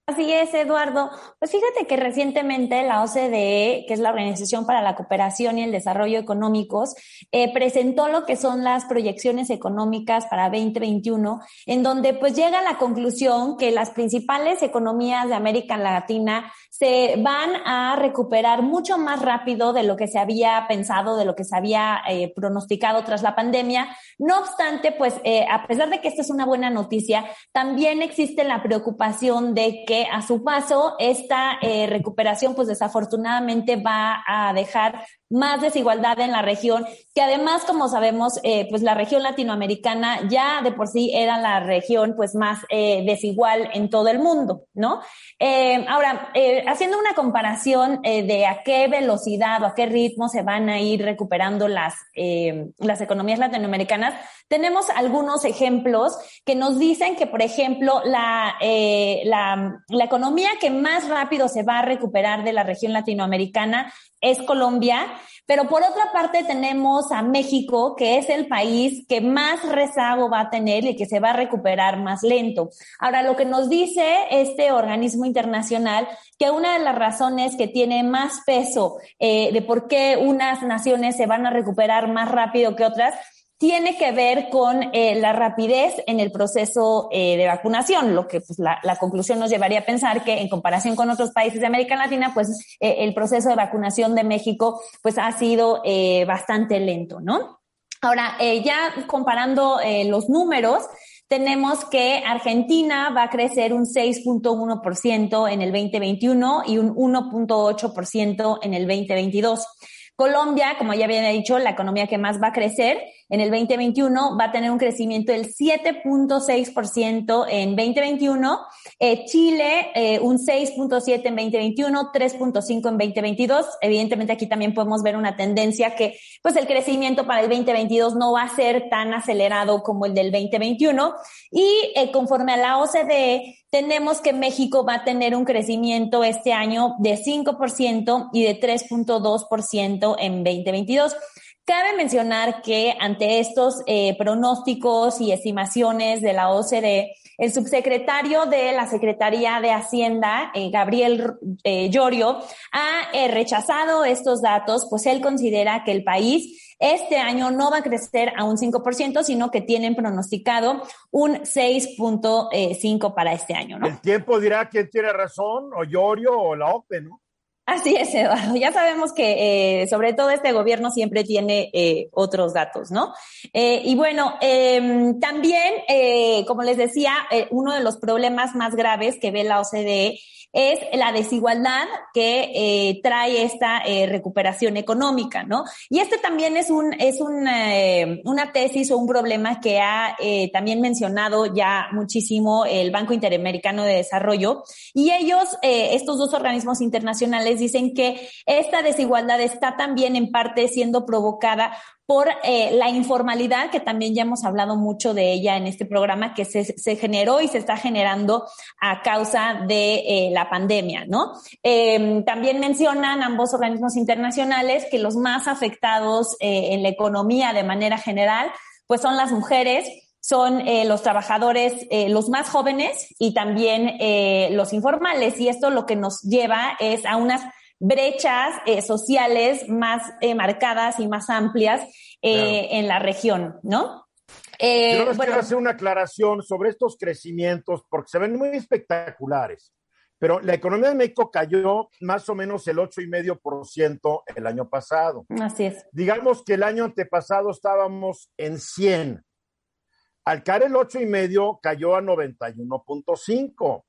Así es, Eduardo. Pues fíjate que recientemente la OCDE, que es la Organización para la Cooperación y el Desarrollo Económicos, eh, presentó lo que son las proyecciones económicas para 2021, en donde pues llega la conclusión que las principales economías de América Latina se van a recuperar mucho más rápido de lo que se había pensado, de lo que se había eh, pronosticado tras la pandemia. No obstante, pues eh, a pesar de que esta es una buena noticia, también existe la preocupación de que a su paso esta eh, recuperación pues desafortunadamente va a dejar más desigualdad en la región, que además, como sabemos, eh, pues la región latinoamericana ya de por sí era la región pues más eh, desigual en todo el mundo, ¿no? Eh, ahora, haciendo una comparación de a qué velocidad o a qué ritmo se van a ir recuperando las, las economías latinoamericanas, tenemos algunos ejemplos que nos dicen que, por ejemplo, la, la, la economía que más rápido se va a recuperar de la región latinoamericana es Colombia, pero por otra parte tenemos a México, que es el país que más rezago va a tener y que se va a recuperar más lento. Ahora, lo que nos dice este organismo internacional, que una de las razones que tiene más peso eh, de por qué unas naciones se van a recuperar más rápido que otras, tiene que ver con eh, la rapidez en el proceso eh, de vacunación, lo que pues, la, conclusión nos llevaría a pensar que en comparación con otros países de América Latina, pues eh, el proceso de vacunación de México pues ha sido bastante lento, ¿no? Ahora, ya comparando los números, tenemos que Argentina va a crecer un 6.1% en el 2021 y un 1.8% en el 2022. Colombia, como ya había dicho, la economía que más va a crecer en el 2021 va a tener un crecimiento del 7.6% en 2021. Eh, Chile, eh, un 6.7 en 2021, 3.5 en 2022. Evidentemente aquí también podemos ver una tendencia que pues el crecimiento para el 2022 no va a ser tan acelerado como el del 2021. Y eh, conforme a la OCDE, tenemos que México va a tener un crecimiento este año de 5% y de 3.2% en 2022. Cabe mencionar que ante estos eh, pronósticos y estimaciones de la OCDE, el subsecretario de la Secretaría de Hacienda, eh, Gabriel eh, Llorio, ha eh, rechazado estos datos, pues él considera que el país este año no va a crecer a un 5%, sino que tienen pronosticado un 6.5 para este año, ¿no?
El tiempo dirá quién tiene razón, o Llorio o la OPE, ¿no?
Así es, Eduardo. Ya sabemos que eh, sobre todo este gobierno siempre tiene eh, otros datos, ¿no? Eh, y bueno, em, también, como les decía, uno de los problemas más graves que ve la OCDE es la desigualdad que eh, trae esta eh, recuperación económica, ¿no? Y este también es un es un, eh, una tesis o un problema que ha también mencionado ya muchísimo el Banco Interamericano de Desarrollo y ellos estos dos organismos internacionales dicen que esta desigualdad está también en parte siendo provocada por eh, la informalidad, que también ya hemos hablado mucho de ella en este programa, que se, se generó y se está generando a causa de eh, la pandemia, ¿no? Eh, también mencionan ambos organismos internacionales que los más afectados eh, en la economía de manera general, pues son las mujeres, son eh, los trabajadores, eh, los más jóvenes y también eh, los informales. Y esto lo que nos lleva es a unas brechas eh, sociales más eh, marcadas y más amplias eh, en la región, ¿no?
Yo les quiero hacer una aclaración sobre estos crecimientos porque se ven muy espectaculares, pero la economía de México cayó más o menos el 8,5% el año pasado.
Así es.
Digamos que el año antepasado estábamos en 100. Al caer el 8,5 cayó a 91.5.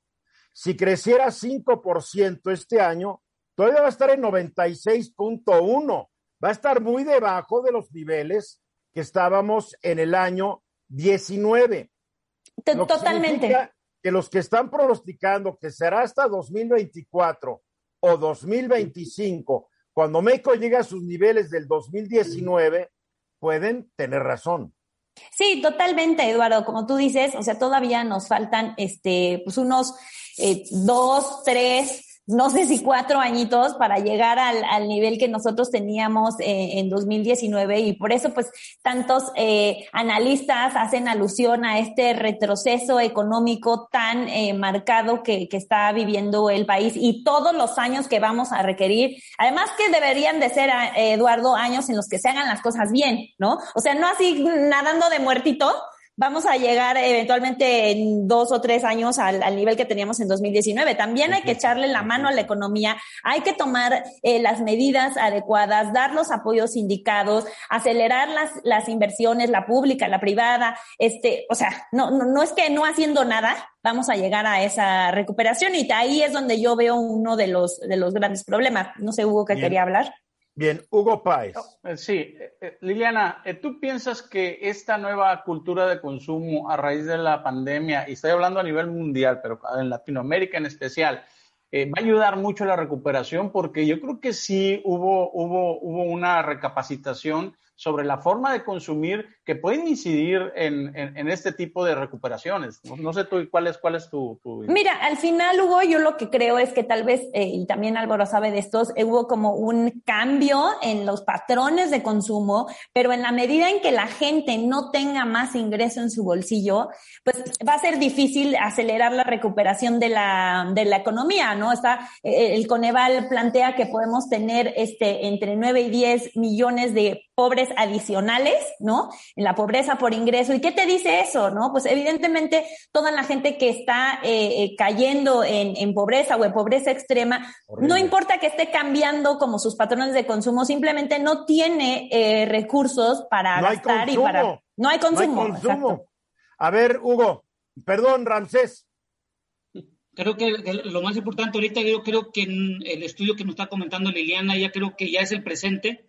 Si creciera 5% este año, todavía va a estar en 96.1. Va a estar muy debajo de los niveles que estábamos en el año 19.
Totalmente.
Que, que los que están pronosticando que será hasta 2024 o 2025, cuando México llegue a sus niveles del 2019, pueden tener razón.
Sí, totalmente, Eduardo. Como tú dices, o sea, todavía nos faltan este, pues unos eh, dos, tres no sé si cuatro añitos para llegar al, al nivel que nosotros teníamos eh, en 2019 y por eso pues tantos eh, analistas hacen alusión a este retroceso económico tan eh, marcado que, que, está viviendo el país y todos los años que vamos a requerir. Además que deberían de ser, eh, Eduardo, años en los que se hagan las cosas bien, ¿no? O sea, no así nadando de muertito, vamos a llegar eventualmente en dos o tres años al, al nivel que teníamos en 2019. También hay que echarle la mano a la economía, hay que tomar eh, las medidas adecuadas, dar los apoyos indicados, acelerar las, las inversiones, la pública, la privada, este, o sea, no, no, no es que no haciendo nada, vamos a llegar a esa recuperación y ahí es donde yo veo uno de los, de los grandes problemas. No sé, Hugo, ¿qué
Bien.
quería hablar?
Bien, Hugo Páez.
Sí, eh, Liliana, eh, ¿tú piensas que esta nueva cultura de consumo a raíz de la pandemia, y estoy hablando a nivel mundial, pero en Latinoamérica en especial, eh, va a ayudar mucho a la recuperación? Porque yo creo que sí hubo, hubo, hubo una recapacitación sobre la forma de consumir que pueden incidir en, en, este tipo de recuperaciones. No, sé tú cuál es, cuál es tu, tu...
Mira, al final, Hugo, yo lo que creo es que tal vez, eh, y también Álvaro sabe de estos, eh, hubo como un cambio en los patrones de consumo, pero en la medida en que la gente no tenga más ingreso en su bolsillo, pues va a ser difícil acelerar la recuperación de la, de la economía, ¿no? Está, eh, el Coneval plantea que podemos tener este, entre 9 y 10 millones de pobres adicionales, ¿no? En la pobreza por ingreso. ¿Y qué te dice eso, no? Pues evidentemente toda la gente que está eh, eh, cayendo en, en, pobreza o en pobreza extrema, Horrible. no importa que esté cambiando como sus patrones de consumo, simplemente no tiene eh, recursos para
no
gastar y para... No hay consumo.
No hay consumo. A ver, Hugo, perdón, Ramsés.
Creo que lo más importante ahorita, yo creo que en el estudio que nos está comentando Liliana, ya creo que ya es el presente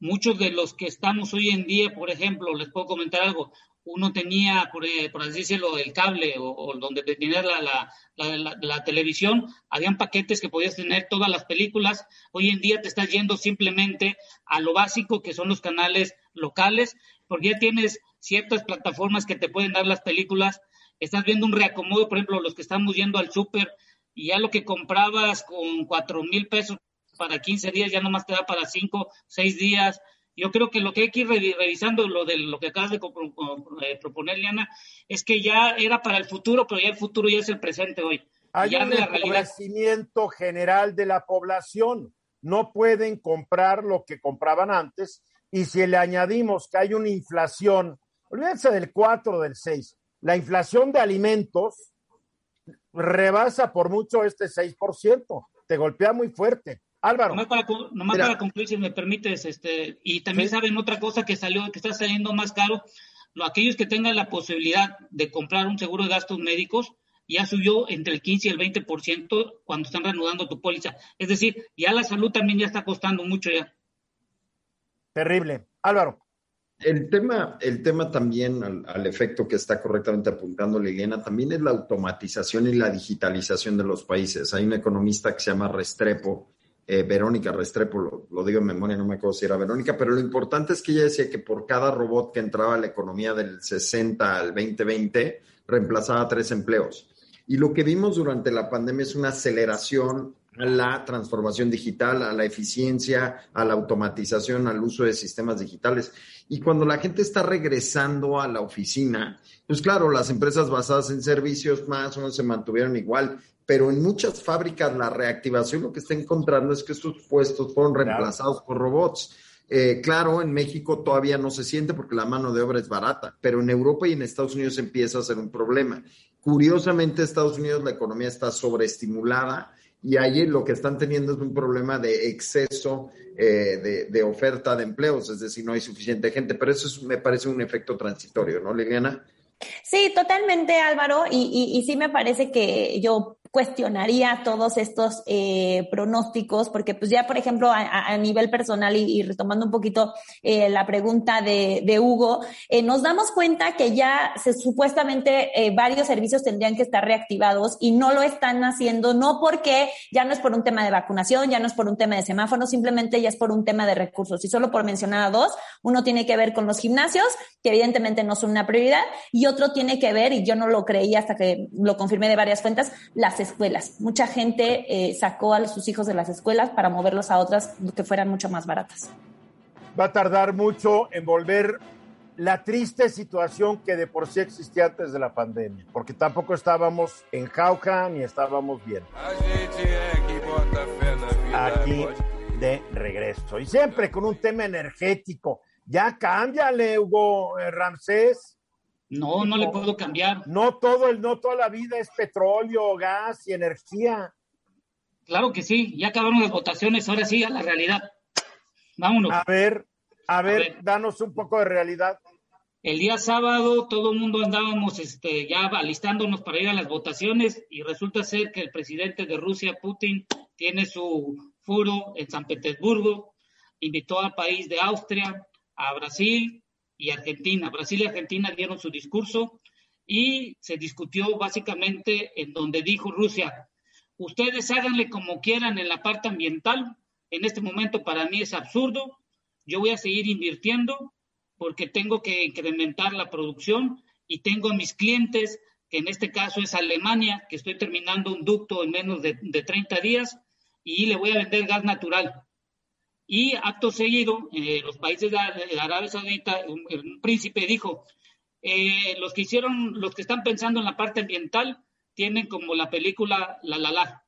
muchos de los que estamos hoy en día, por ejemplo, les puedo comentar algo, uno tenía, por, eh, así decirlo, el cable o, donde tenía la, la, la, la, televisión, habían paquetes que podías tener todas las películas. Hoy en día te estás yendo simplemente a lo básico que son los canales locales, porque ya tienes ciertas plataformas que te pueden dar las películas. Estás viendo un reacomodo, por ejemplo, los que estamos yendo al súper y ya lo que comprabas con cuatro mil pesos para 15 días, ya nomás te da para 5, 6 días. Yo creo que lo que hay que ir revisando, lo de lo que acabas de eh, proponer, Liana, es que ya era para el futuro, pero ya el futuro ya es el presente hoy.
Hay un empobrecimiento general de la población. No pueden comprar lo que compraban antes. Y si le añadimos que hay una inflación, olvídense del 4 del 6, la inflación de alimentos rebasa por mucho este 6%. Te golpea muy fuerte. Álvaro.
Nomás para, para concluir, si me permites, este, y también saben otra cosa que salió, que está saliendo más caro, lo, aquellos que tengan la posibilidad de comprar un seguro de gastos médicos, ya subió entre el 15 y el 20% cuando están reanudando tu póliza. Es decir, ya la salud también ya está costando mucho ya.
Terrible. Álvaro.
El tema, el tema también, al, efecto que está correctamente apuntando Liliana, también es la automatización y la digitalización de los países. Hay un economista que se llama Restrepo, eh, Verónica Restrepo, lo, digo en memoria, no me acuerdo si era Verónica, pero lo importante es que ella decía que por cada robot que entraba a la economía del 60 al 2020, reemplazaba tres empleos. Y lo que vimos durante la pandemia es una aceleración a la transformación digital, a la eficiencia, a la automatización, al uso de sistemas digitales. Y cuando la gente está regresando a la oficina, pues claro, las empresas basadas en servicios más o menos se mantuvieron igual, pero en muchas fábricas la reactivación lo que está encontrando es que estos puestos fueron reemplazados por robots. Eh, claro, en México todavía no se siente porque la mano de obra es barata, pero en Europa y en Estados Unidos empieza a ser un problema. Curiosamente, en Estados Unidos la economía está sobreestimulada y allí lo que están teniendo es un problema de exceso eh, de, oferta de empleos, es decir, no hay suficiente gente, pero eso me parece un efecto transitorio, ¿no, Liliana?
Sí, totalmente, Álvaro, y, y sí me parece que yo cuestionaría todos estos eh, pronósticos, porque pues ya, por ejemplo, a, nivel personal y, retomando un poquito eh, la pregunta de, Hugo, eh, nos damos cuenta que ya se, supuestamente varios servicios tendrían que estar reactivados y no lo están haciendo, no porque ya no es por un tema de vacunación, ya no es por un tema de semáforos, simplemente ya es por un tema de recursos. Y solo por mencionar a dos, uno tiene que ver con los gimnasios, que evidentemente no son una prioridad, y otro tiene que ver, y yo no lo creía hasta que lo confirmé de varias fuentes, las escuelas. Mucha gente eh, sacó a sus hijos de las escuelas para moverlos a otras que fueran mucho más baratas.
Va a tardar mucho en volver la triste situación que de por sí existía antes de la pandemia, porque tampoco estábamos en jauja ni estábamos bien. Aquí de regreso. Y siempre con un tema energético. Ya cámbiale, Hugo Ramsés.
No, no le puedo cambiar.
No todo el, no toda la vida es petróleo, gas y energía.
Claro que sí, ya acabaron las votaciones, ahora sí a la realidad. Vámonos.
A ver, a ver, danos un poco de realidad.
El día sábado todo el mundo andábamos este, ya alistándonos para ir a las votaciones y resulta ser que el presidente de Rusia, Putin, tiene su furo en San Petersburgo, invitó al país de Austria, a Brasil, y Argentina. Brasil y Argentina dieron su discurso y se discutió básicamente en donde dijo Rusia, ustedes háganle como quieran en la parte ambiental, en este momento para mí es absurdo, yo voy a seguir invirtiendo porque tengo que incrementar la producción y tengo a mis clientes, que en este caso es Alemania, que estoy terminando un ducto en menos de, de 30 días y le voy a vender gas natural. Y acto seguido, eh, los países de, Arabia Saudita, un, príncipe dijo, eh, los que hicieron, los que están pensando en la parte ambiental, tienen como la película La La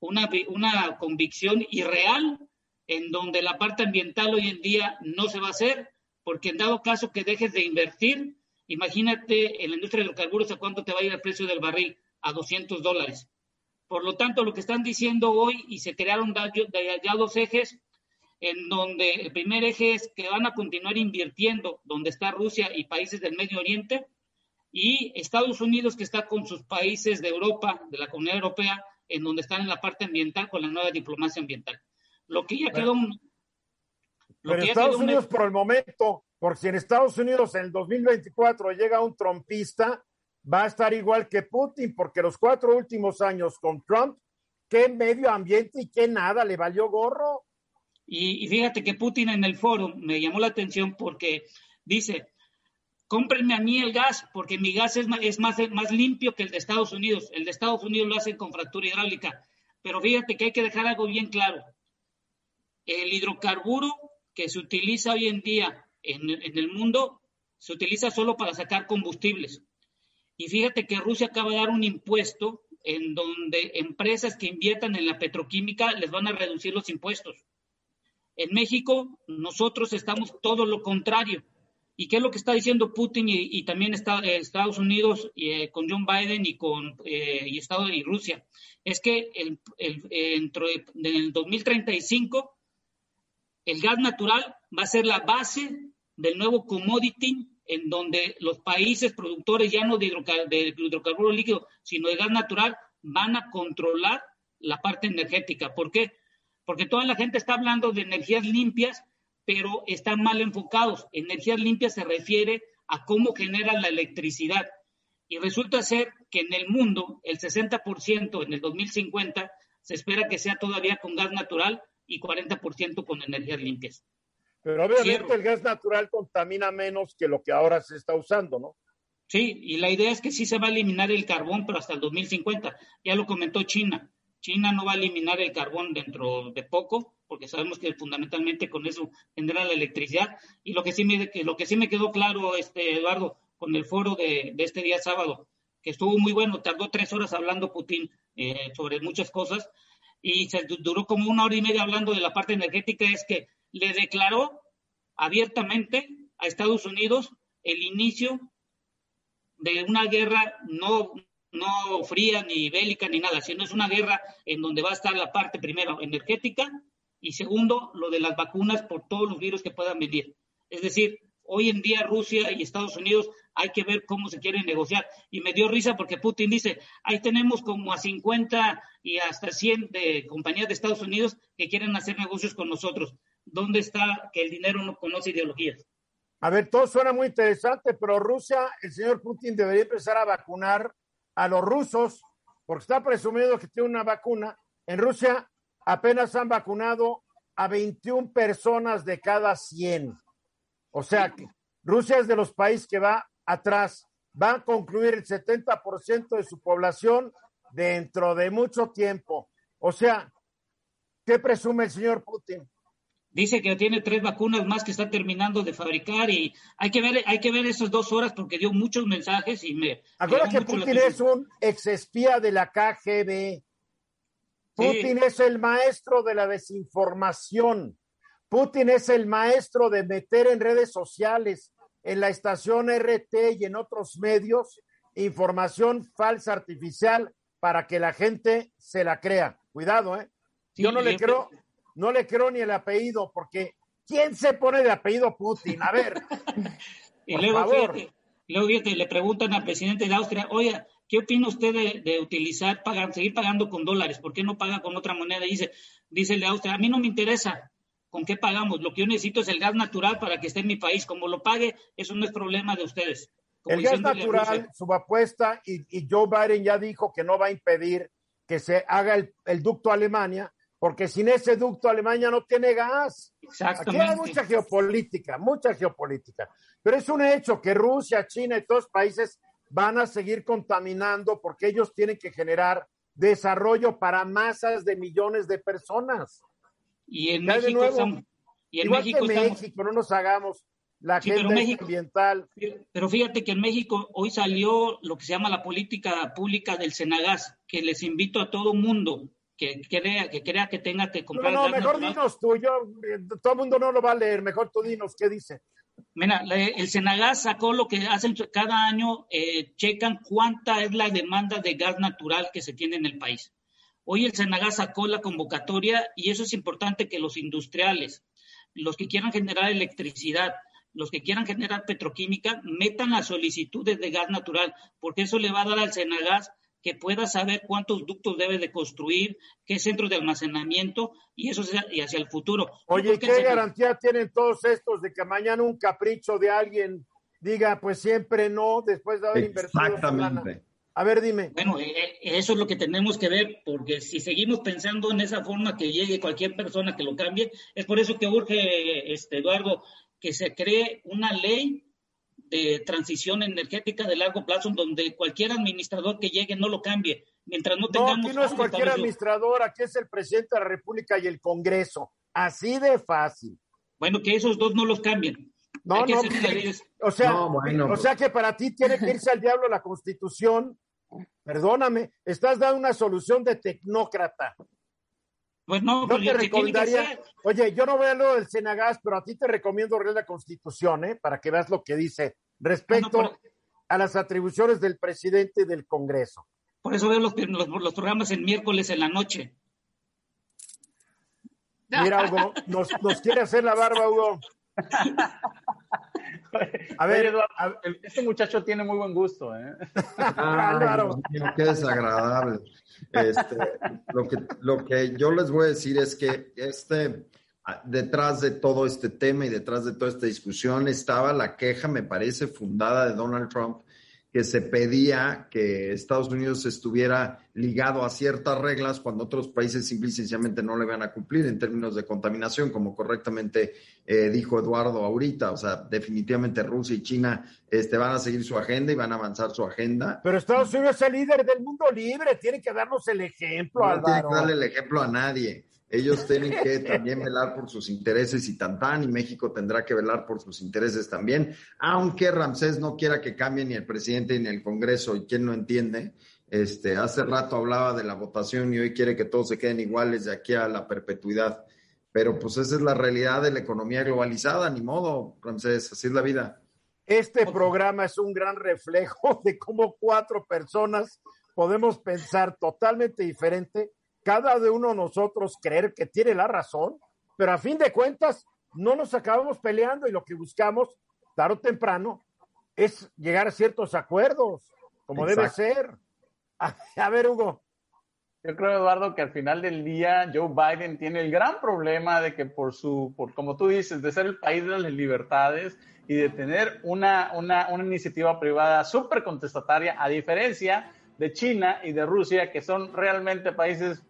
una, una convicción irreal en donde la parte ambiental hoy en día no se va a hacer, porque en dado caso que dejes de invertir, imagínate en la industria de los carburos a cuánto te va a ir el precio del barril, a 200 dólares. Por lo tanto, lo que están diciendo hoy, y se crearon ya dos ejes, en donde el primer eje es que van a continuar invirtiendo donde está Rusia y países del Medio Oriente, y Estados Unidos que está con sus países de Europa, de la Comunidad Europea, en donde están en la parte ambiental con la nueva diplomacia ambiental. Lo que ya quedó...
pero Estados Unidos por el momento, porque si en Estados Unidos en el 2024 llega un trompista, va a estar igual que Putin, porque los cuatro últimos años con Trump, qué medio ambiente y qué nada, le valió gorro.
Y, fíjate que Putin en el foro me llamó la atención porque dice, cómprenme a mí el gas, porque mi gas es, más, limpio que el de Estados Unidos. El de Estados Unidos lo hacen con fractura hidráulica. Pero fíjate que hay que dejar algo bien claro. El hidrocarburo que se utiliza hoy en día en el mundo se utiliza solo para sacar combustibles. Y fíjate que Rusia acaba de dar un impuesto en donde empresas que inviertan en la petroquímica les van a reducir los impuestos. En México, nosotros estamos todo lo contrario. ¿Y qué es lo que está diciendo Putin y, también eh, Estados Unidos eh, con John Biden y con eh, y Estados y Rusia? Es que el, el, dentro del 2035 el gas natural va a ser la base del nuevo commodity en donde los países productores ya no de, hidrocarburos líquidos, sino de gas natural, van a controlar la parte energética. ¿Por qué? Porque toda la gente está hablando de energías limpias, pero están mal enfocados. Energías limpias se refiere a cómo generan la electricidad. Y resulta ser que en el mundo el 60% en el 2050 se espera que sea todavía con gas natural y 40% con energías limpias.
Pero obviamente el gas natural contamina menos que lo que ahora se está usando, ¿no?
Sí, y la idea es que sí se va a eliminar el carbón, pero hasta el 2050. Ya lo comentó China. China no va a eliminar el carbón dentro de poco, porque sabemos que fundamentalmente con eso genera la electricidad. Y lo que sí me, lo que sí me quedó claro, este, Eduardo, con el foro de, este día sábado, que estuvo muy bueno, tardó tres horas hablando Putin eh, sobre muchas cosas, y se duró como una hora y media hablando de la parte energética, es que le declaró abiertamente a Estados Unidos el inicio de una guerra no, no fría ni bélica ni nada, sino es una guerra en donde va a estar la parte primero energética y segundo lo de las vacunas por todos los virus que puedan venir. Es decir, hoy en día Rusia y Estados Unidos hay que ver cómo se quieren negociar. Y me dio risa porque Putin dice, ahí tenemos como a 50 y hasta 100 de compañías de Estados Unidos que quieren hacer negocios con nosotros. ¿dónde está que el dinero no conoce ideologías?
A ver, todo suena muy interesante, pero Rusia, el señor Putin debería empezar a vacunar a los rusos, porque está presumiendo que tiene una vacuna. En Rusia apenas han vacunado a 21 personas de cada 100. O sea, que Rusia es de los países que va atrás. Va a concluir el 70% de su población dentro de mucho tiempo. O sea, ¿qué presume el señor Putin?
Dice que tiene tres vacunas más que está terminando de fabricar y hay que ver, hay que ver esas dos horas porque dio muchos mensajes y me.
Acuérdate que Putin es un exespía de la KGB. Putin es el maestro de la desinformación. Putin es el maestro de meter en redes sociales, en la estación RT y en otros medios, información falsa artificial para que la gente se la crea. Cuidado, ¿eh? Yo no le creo no le creo ni el apellido, porque ¿quién se pone de apellido Putin? A ver.
y luego, Fíjate, luego le preguntan al presidente de Austria, oye, ¿qué opina usted de, utilizar, pagar, seguir pagando con dólares? ¿Por qué no paga con otra moneda? dice, dice el de Austria, a mí no me interesa con qué pagamos, lo que yo necesito es el gas natural para que esté en mi país. Como lo pague, eso no es problema de ustedes.
el gas natural, su apuesta, y, Joe Biden ya dijo que no va a impedir que se haga el, el ducto a Alemania, porque sin ese ducto Alemania no tiene gas. Aquí hay mucha geopolítica, mucha geopolítica. Pero es un hecho que Rusia, China y todos los países van a seguir contaminando porque ellos tienen que generar desarrollo para masas de millones de personas.
Y en México,
y en México, México no nos hagamos la agenda ambiental.
Pero fíjate que en México hoy salió lo que se llama la política pública del Senagas, que les invito a todo mundo que crea que, crea que tenga que comprar.
No, no, mejor dinos tú, yo, eh, todo el mundo no lo va a leer, mejor tú dinos qué dice.
Mira, el Senagas sacó lo que hacen cada año, eh, checan cuánta es la demanda de gas natural que se tiene en el país. Hoy el Senagas sacó la convocatoria y eso es importante que los industriales, los que quieran generar electricidad, los que quieran generar petroquímica, metan las solicitudes de gas natural, porque eso le va a dar al Senagas que pueda saber cuántos ductos debe de construir, qué centros de almacenamiento y eso y hacia el futuro.
Oye, ¿qué garantía tienen todos estos de que mañana un capricho de alguien diga, pues siempre no, después de haber invertido?
Exactamente.
A ver, dime.
Bueno, eh, eh, eso es lo que tenemos que ver, porque si seguimos pensando en esa forma que llegue cualquier persona que lo cambie, es por eso que urge, este, Eduardo, que se cree una ley de transición energética de largo plazo, en donde cualquier administrador que llegue no lo cambie. Mientras no tengamos.
No, aquí no es cualquier administrador, aquí es el presidente de la República y el Congreso. Así de fácil.
Bueno, que esos dos no los cambien.
No, no, o sea, o sea que para ti tiene que irse al diablo la constitución. Perdóname, estás dando una solución de tecnócrata.
Pues no,
yo te recomendaría, oye, yo no veo lo del Senagas, pero a ti te recomiendo leer la Constitución, ¿eh? Para que veas lo que dice respecto a las atribuciones del presidente del Congreso.
Por eso veo los, los, programas en miércoles en la noche.
Mira, Hugo, nos, nos quiere hacer la barba, Hugo.
A ver, este muchacho tiene muy buen gusto, ¿eh?
claro. qué desagradable. Este, lo, que, lo que yo les voy a decir es que este, detrás de todo este tema y detrás de toda esta discusión estaba la queja, me parece, fundada de Donald Trump que se pedía que Estados Unidos estuviera ligado a ciertas reglas cuando otros países simple y sencillamente no le van a cumplir en términos de contaminación, como correctamente eh, dijo Eduardo ahorita. O sea, definitivamente Rusia y China este, van a seguir su agenda y van a avanzar su agenda.
Pero Estados Unidos es el líder del mundo libre, tiene que darnos el ejemplo.
No tiene que darle el ejemplo a nadie. Ellos tienen que también velar por sus intereses y tan y México tendrá que velar por sus intereses también, aunque Ramsés no quiera que cambie ni el presidente ni el Congreso, y quien no entiende, este, hace rato hablaba de la votación y hoy quiere que todos se queden iguales de aquí a la perpetuidad. Pero pues esa es la realidad de la economía globalizada, ni modo, Ramsés, así es la vida.
Este programa es un gran reflejo de cómo cuatro personas podemos pensar totalmente diferente cada de uno de nosotros creer que tiene la razón, pero a fin de cuentas no nos acabamos peleando y lo que buscamos, tarde o temprano, es llegar a ciertos acuerdos, como debe ser. A, ver, Hugo.
Yo creo, Eduardo, que al final del día Joe Biden tiene el gran problema de que por su, por como tú dices, de ser el país de las libertades y de tener una, una, una iniciativa privada súper contestataria, a diferencia de China y de Rusia, que son realmente países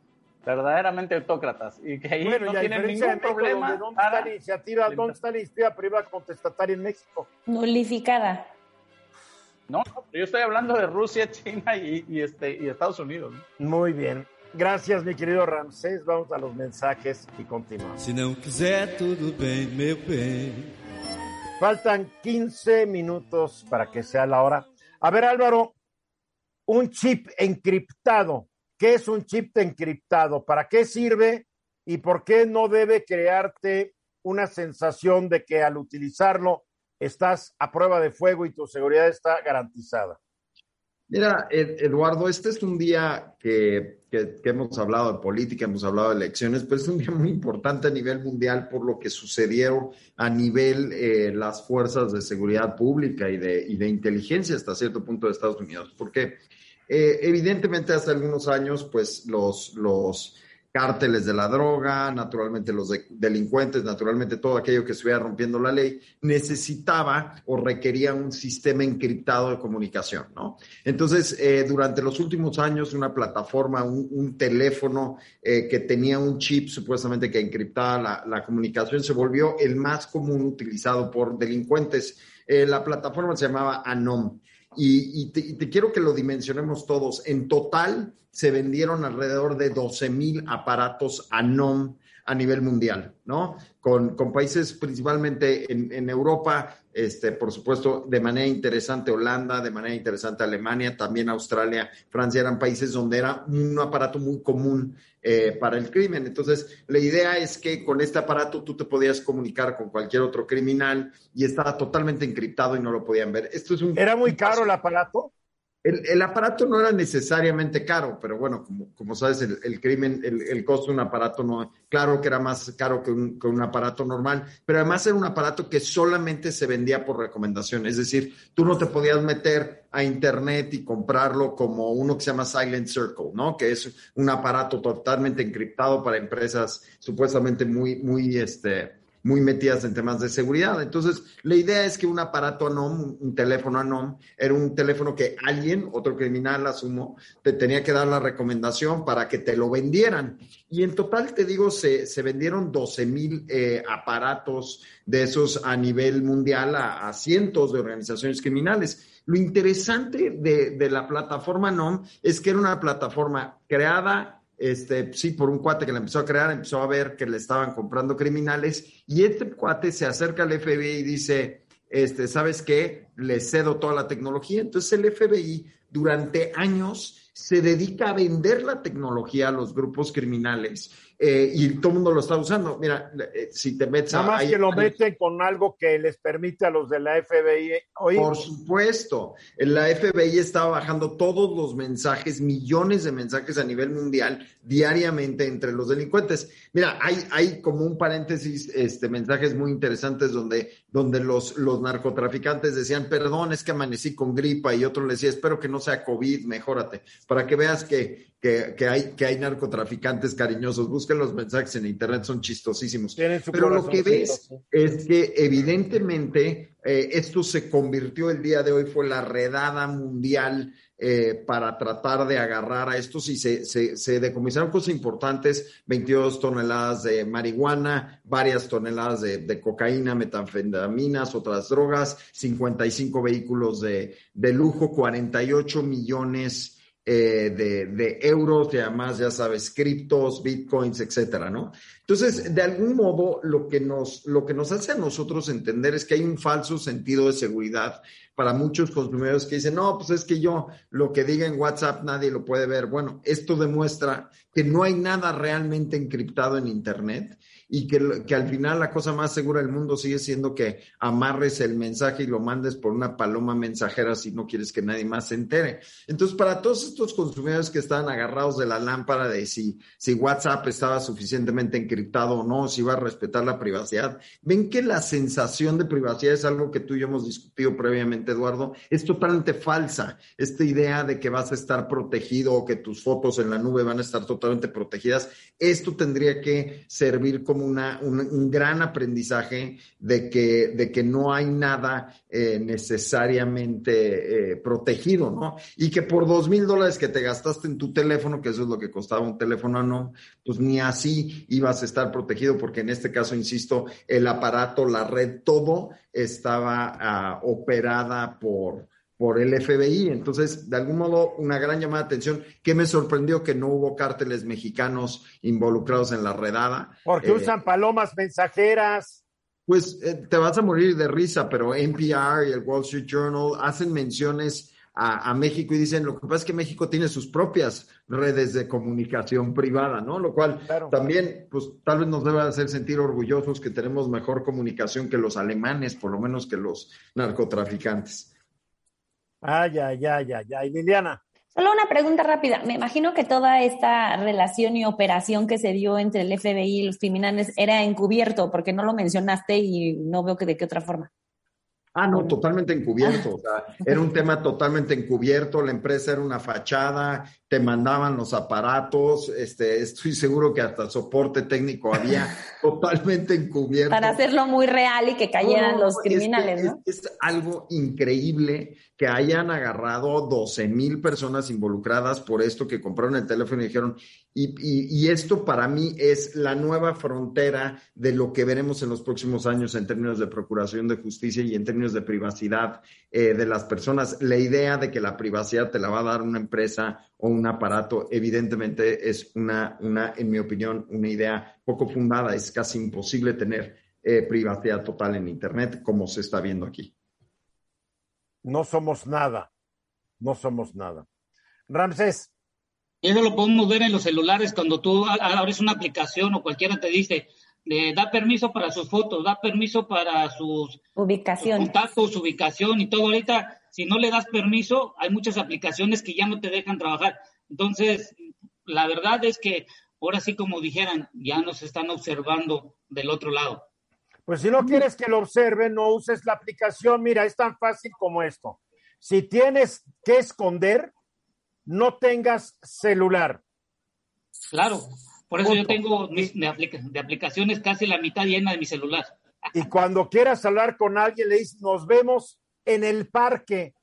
verdaderamente autócratas y que ahí no tienen ningún problema.
¿Dónde está la iniciativa, ¿dónde está la iniciativa privada contestataria en México?
Nulificada.
No, yo estoy hablando de Rusia, China y, este, y Estados Unidos.
Muy bien. Gracias, mi querido Ramsés. Vamos a los mensajes y continuamos. Si no quiser, todo bien, meu bem. Faltan 15 minutos para que sea la hora. A ver, Álvaro, un chip encriptado ¿Qué es un chip encriptado? ¿Para qué sirve? ¿Y por qué no debe crearte una sensación de que al utilizarlo estás a prueba de fuego y tu seguridad está garantizada?
Mira, Eduardo, este es un día que, hemos hablado de política, hemos hablado de elecciones, pero es un día muy importante a nivel mundial por lo que sucedió a nivel eh, las fuerzas de seguridad pública y de, y de inteligencia hasta cierto punto de Estados Unidos. ¿Por qué? Eh, evidentemente, hace algunos años, pues los, los cárteles de la droga, naturalmente los delincuentes, naturalmente todo aquello que estuviera rompiendo la ley, necesitaba o requería un sistema encriptado de comunicación, ¿no? Entonces, eh, durante los últimos años, una plataforma, un, teléfono eh, que tenía un chip supuestamente que encriptaba la, la, comunicación se volvió el más común utilizado por delincuentes. la plataforma se llamaba Anom. Y, te, quiero que lo dimensionemos todos. En total se vendieron alrededor de 12 mil aparatos ANOM a nivel mundial, ¿no? Con, países principalmente en, Europa, este, por supuesto, de manera interesante Holanda, de manera interesante Alemania, también Australia, Francia, eran países donde era un aparato muy común eh, para el crimen. Entonces, la idea es que con este aparato tú te podías comunicar con cualquier otro criminal y estaba totalmente encriptado y no lo podían ver. Esto es un,
¿Era muy caro el aparato?
El, aparato no era necesariamente caro, pero bueno, como, como sabes, el, crimen, el, costo de un aparato no, claro que era más caro que un, que un, aparato normal, pero además era un aparato que solamente se vendía por recomendación, es decir, tú no te podías meter a internet y comprarlo como uno que se llama Silent Circle, ¿no? Que es un aparato totalmente encriptado para empresas supuestamente muy, muy, este, muy metidas en temas de seguridad. Entonces, la idea es que un aparato ANOM, un teléfono ANOM, era un teléfono que alguien, otro criminal, asumo, te tenía que dar la recomendación para que te lo vendieran. Y en total, te digo, se, se vendieron 12 mil eh, aparatos de esos a nivel mundial a, cientos de organizaciones criminales. Lo interesante de, de la plataforma ANOM es que era una plataforma creada este, sí, por un cuate que la empezó a crear, empezó a ver que le estaban comprando criminales y este cuate se acerca al FBI y dice, este, ¿sabes qué? Le cedo toda la tecnología. Entonces el FBI durante años se dedica a vender la tecnología a los grupos criminales eh, y todo el mundo lo está usando. Mira, eh, si te metes
Nada más que lo meten con algo que les permite a los de la FBI
oír. Por supuesto, la FBI está bajando todos los mensajes, millones de mensajes a nivel mundial diariamente entre los delincuentes. Mira, hay, hay como un paréntesis, este, mensajes muy interesantes donde, donde los, los narcotraficantes decían, perdón, es que amanecí con gripa y otro le decía, espero que no sea COVID, mejórate, para que veas que, que, que, hay, que hay narcotraficantes cariñosos. Busquen los mensajes en internet, son chistosísimos. Pero lo que ves es que evidentemente eh, esto se convirtió el día de hoy, fue la redada mundial eh, para tratar de agarrar a estos y se, se, decomisaron cosas importantes, 22 toneladas de marihuana, varias toneladas de, cocaína, metanfetaminas, otras drogas, 55 vehículos de, de lujo, 48 millones eh, de, de, euros y además, ya sabes, criptos, bitcoins, etcétera, ¿no? Entonces, de algún modo, lo que, nos, lo que nos hace a nosotros entender es que hay un falso sentido de seguridad para muchos consumidores que dicen, no, pues es que yo lo que diga en WhatsApp nadie lo puede ver. Bueno, esto demuestra que no hay nada realmente encriptado en Internet y que, que, al final la cosa más segura del mundo sigue siendo que amarres el mensaje y lo mandes por una paloma mensajera si no quieres que nadie más se entere. Entonces, para todos estos consumidores que estaban agarrados de la lámpara de si, si WhatsApp estaba suficientemente encriptado o no, si iba a respetar la privacidad, ven que la sensación de privacidad es algo que tú y yo hemos discutido previamente, Eduardo, es totalmente falsa. Esta idea de que vas a estar protegido o que tus fotos en la nube van a estar totalmente protegidas, esto tendría que servir como una, un, gran aprendizaje de que, de que no hay nada eh, necesariamente eh, protegido, ¿no? Y que por dos mil dólares que te gastaste en tu teléfono, que eso es lo que costaba un teléfono, no, pues ni así ibas a estar protegido, porque en este caso, insisto, el aparato, la red, todo estaba uh, operada por, por el FBI. Entonces, de algún modo, una gran llamada de atención que me sorprendió que no hubo cárteles mexicanos involucrados en la redada.
Porque eh, usan palomas mensajeras.
Pues eh, te vas a morir de risa, pero NPR y el Wall Street Journal hacen menciones a, a, México y dicen, lo que pasa es que México tiene sus propias redes de comunicación privada, ¿no? Lo cual claro. también, pues tal vez nos debe hacer sentir orgullosos que tenemos mejor comunicación que los alemanes, por lo menos que los narcotraficantes.
Ay, ay, ay, ay, ay. Liliana.
Solo una pregunta rápida. Me imagino que toda esta relación y operación que se dio entre el FBI y los criminales era encubierto, porque no lo mencionaste y no veo que de qué otra forma.
Ah, no, totalmente encubierto. O sea, era un tema totalmente encubierto. La empresa era una fachada, te mandaban los aparatos. Este, estoy seguro que hasta soporte técnico había totalmente encubierto.
Para hacerlo muy real y que cayeran no, los criminales,
es que,
¿no?
Es, es, algo increíble que hayan agarrado 12 mil personas involucradas por esto que compraron el teléfono y dijeron, y, y, y esto para mí es la nueva frontera de lo que veremos en los próximos años en términos de procuración de justicia y en términos de privacidad eh, de las personas. La idea de que la privacidad te la va a dar una empresa o un aparato, evidentemente es una, una en mi opinión, una idea poco fundada. Es casi imposible tener eh, privacidad total en Internet como se está viendo aquí.
No somos nada, no somos nada. Ramsés.
Eso lo podemos ver en los celulares cuando tú abres una aplicación o cualquiera te dice, le da permiso para sus fotos, da permiso para sus
ubicación,
sus contactos, su ubicación y todo. Ahorita, si no le das permiso, hay muchas aplicaciones que ya no te dejan trabajar. Entonces, la verdad es que ahora sí, como dijeran, ya nos están observando del otro lado.
Pues si no quieres que lo observen, no uses la aplicación. Mira, es tan fácil como esto. Si tienes que esconder, no tengas celular.
Claro. Por eso Punto. yo tengo mis, de, aplica de, aplicaciones casi la mitad llena de mi celular.
Y cuando quieras hablar con alguien, le dices, nos vemos en el parque,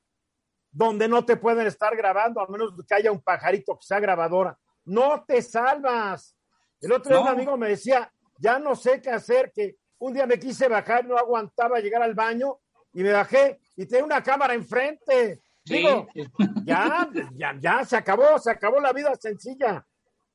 donde no te pueden estar grabando, a menos que haya un pajarito que sea grabadora. No te salvas. El otro día no. un amigo me decía, ya no sé qué hacer, que un día me quise bajar, no aguantaba llegar al baño y me bajé y tenía una cámara enfrente. Sí. Digo, ya, ya, ya, se acabó, se acabó la vida sencilla.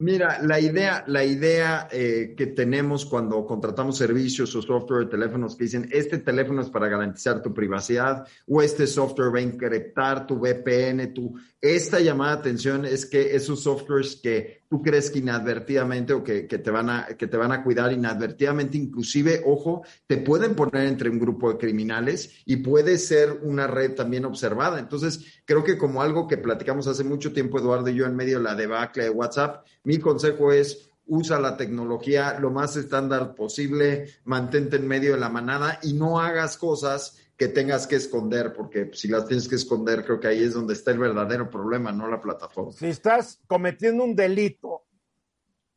Mira, la idea, la idea eh, que tenemos cuando contratamos servicios o software de teléfonos que dicen, este teléfono es para garantizar tu privacidad o este software va a encriptar tu VPN, tu... Esta llamada atención es que esos softwares que tú crees que inadvertidamente o que, que, te van a, que te van a cuidar inadvertidamente, inclusive, ojo, te pueden poner entre un grupo de criminales y puede ser una red también observada. Entonces, creo que como algo que platicamos hace mucho tiempo, Eduardo y yo, en medio de la debacle de WhatsApp, mi consejo es usa la tecnología lo más estándar posible, mantente en medio de la manada y no hagas cosas que tengas que esconder, porque si las tienes que esconder, creo que ahí es donde está el verdadero problema, no la plataforma.
Si estás cometiendo un delito,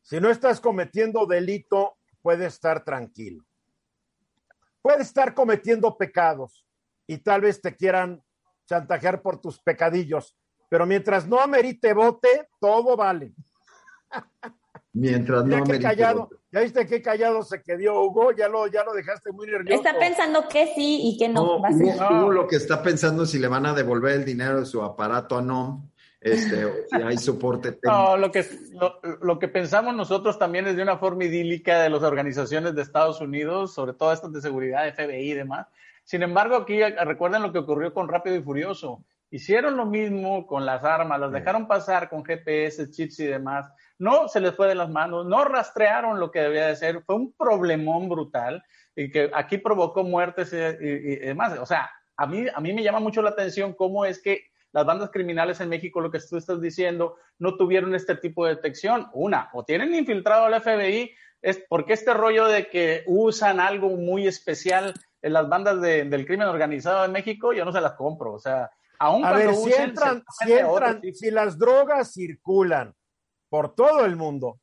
si no estás cometiendo delito, puedes estar tranquilo. Puedes estar cometiendo pecados y tal vez te quieran chantajear por tus pecadillos, pero mientras no amerite bote, todo vale.
Mientras no
me callado, ya viste qué callado se quedó Hugo, ya lo, ya lo dejaste muy nervioso.
Está pensando que sí y que no.
no Hugo, lo que está pensando es si le van a devolver el dinero de su aparato a NOM, este, o si hay soporte técnico.
No, lo que, lo, lo, que pensamos nosotros también es de una forma idílica de las organizaciones de Estados Unidos, sobre todo estas de seguridad, FBI y demás. Sin embargo, aquí recuerden lo que ocurrió con Rápido y Furioso. Hicieron lo mismo con las armas, las dejaron pasar con GPS, chips y demás no se les fue de las manos, no rastrearon lo que debía de ser, fue un problemón brutal y que aquí provocó muertes y, y, demás. O sea, a mí, a mí me llama mucho la atención cómo es que las bandas criminales en México, lo que tú estás diciendo, no tuvieron este tipo de detección. Una, o tienen infiltrado al FBI, es porque este rollo de que usan algo muy especial en las bandas de, del crimen organizado en México, yo no se las compro. O sea, aún
a
cuando
ver, si entran, si, entran si las drogas circulan por todo el mundo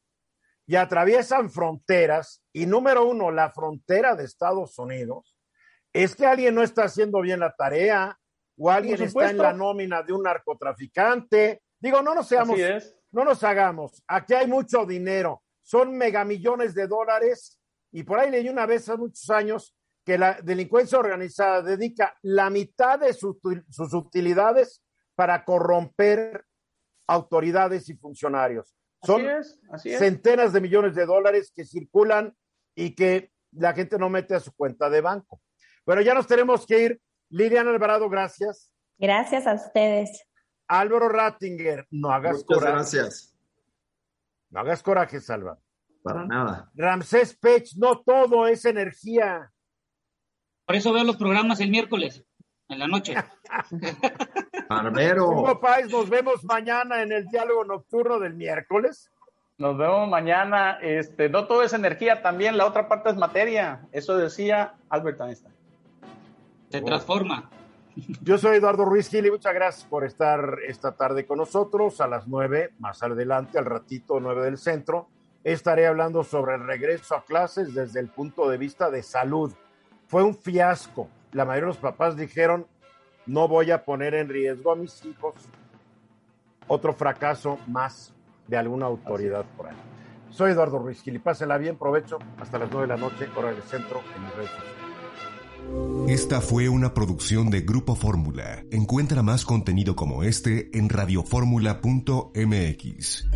y atraviesan fronteras, y número uno, la frontera de Estados Unidos, es que alguien no está haciendo bien la tarea o alguien está en la nómina de un narcotraficante. Digo, no nos seamos, no nos hagamos. Aquí hay mucho dinero, son megamillones de dólares. Y por ahí leí una vez hace muchos años que la delincuencia organizada dedica la mitad de sus, sus utilidades para corromper autoridades y funcionarios. Son centenas de millones de dólares que circulan y que la gente no mete a su cuenta de banco. Bueno, ya nos tenemos que ir. Liliana Alvarado, gracias.
Gracias a ustedes.
Álvaro Rattinger, no hagas
Muchas
coraje.
gracias.
No hagas coraje, Salva.
Para nada.
Ramsés Pech, no todo es energía.
Por eso veo los programas el miércoles, en la noche.
Barbero.
Hugo Páez, nos vemos mañana en el diálogo nocturno del miércoles.
Nos vemos mañana. Este, no todo es energía, también la otra parte es materia. Eso decía Albert Einstein.
Se transforma.
Yo soy Eduardo Ruiz Gil y muchas gracias por estar esta tarde con nosotros. A las nueve, más adelante, al ratito nueve del centro, estaré hablando sobre el regreso a clases desde el punto de vista de salud. Fue un fiasco. La mayoría de los papás dijeron, no voy a poner en riesgo a mis hijos. Otro fracaso más de alguna autoridad por ahí. Soy Eduardo Ruiz Gil y pásela bien, provecho. Hasta las nueve de la noche, hora del centro, en el redes sociales.
Esta fue una producción de Grupo Fórmula. Encuentra más contenido como este en radioformula.mx.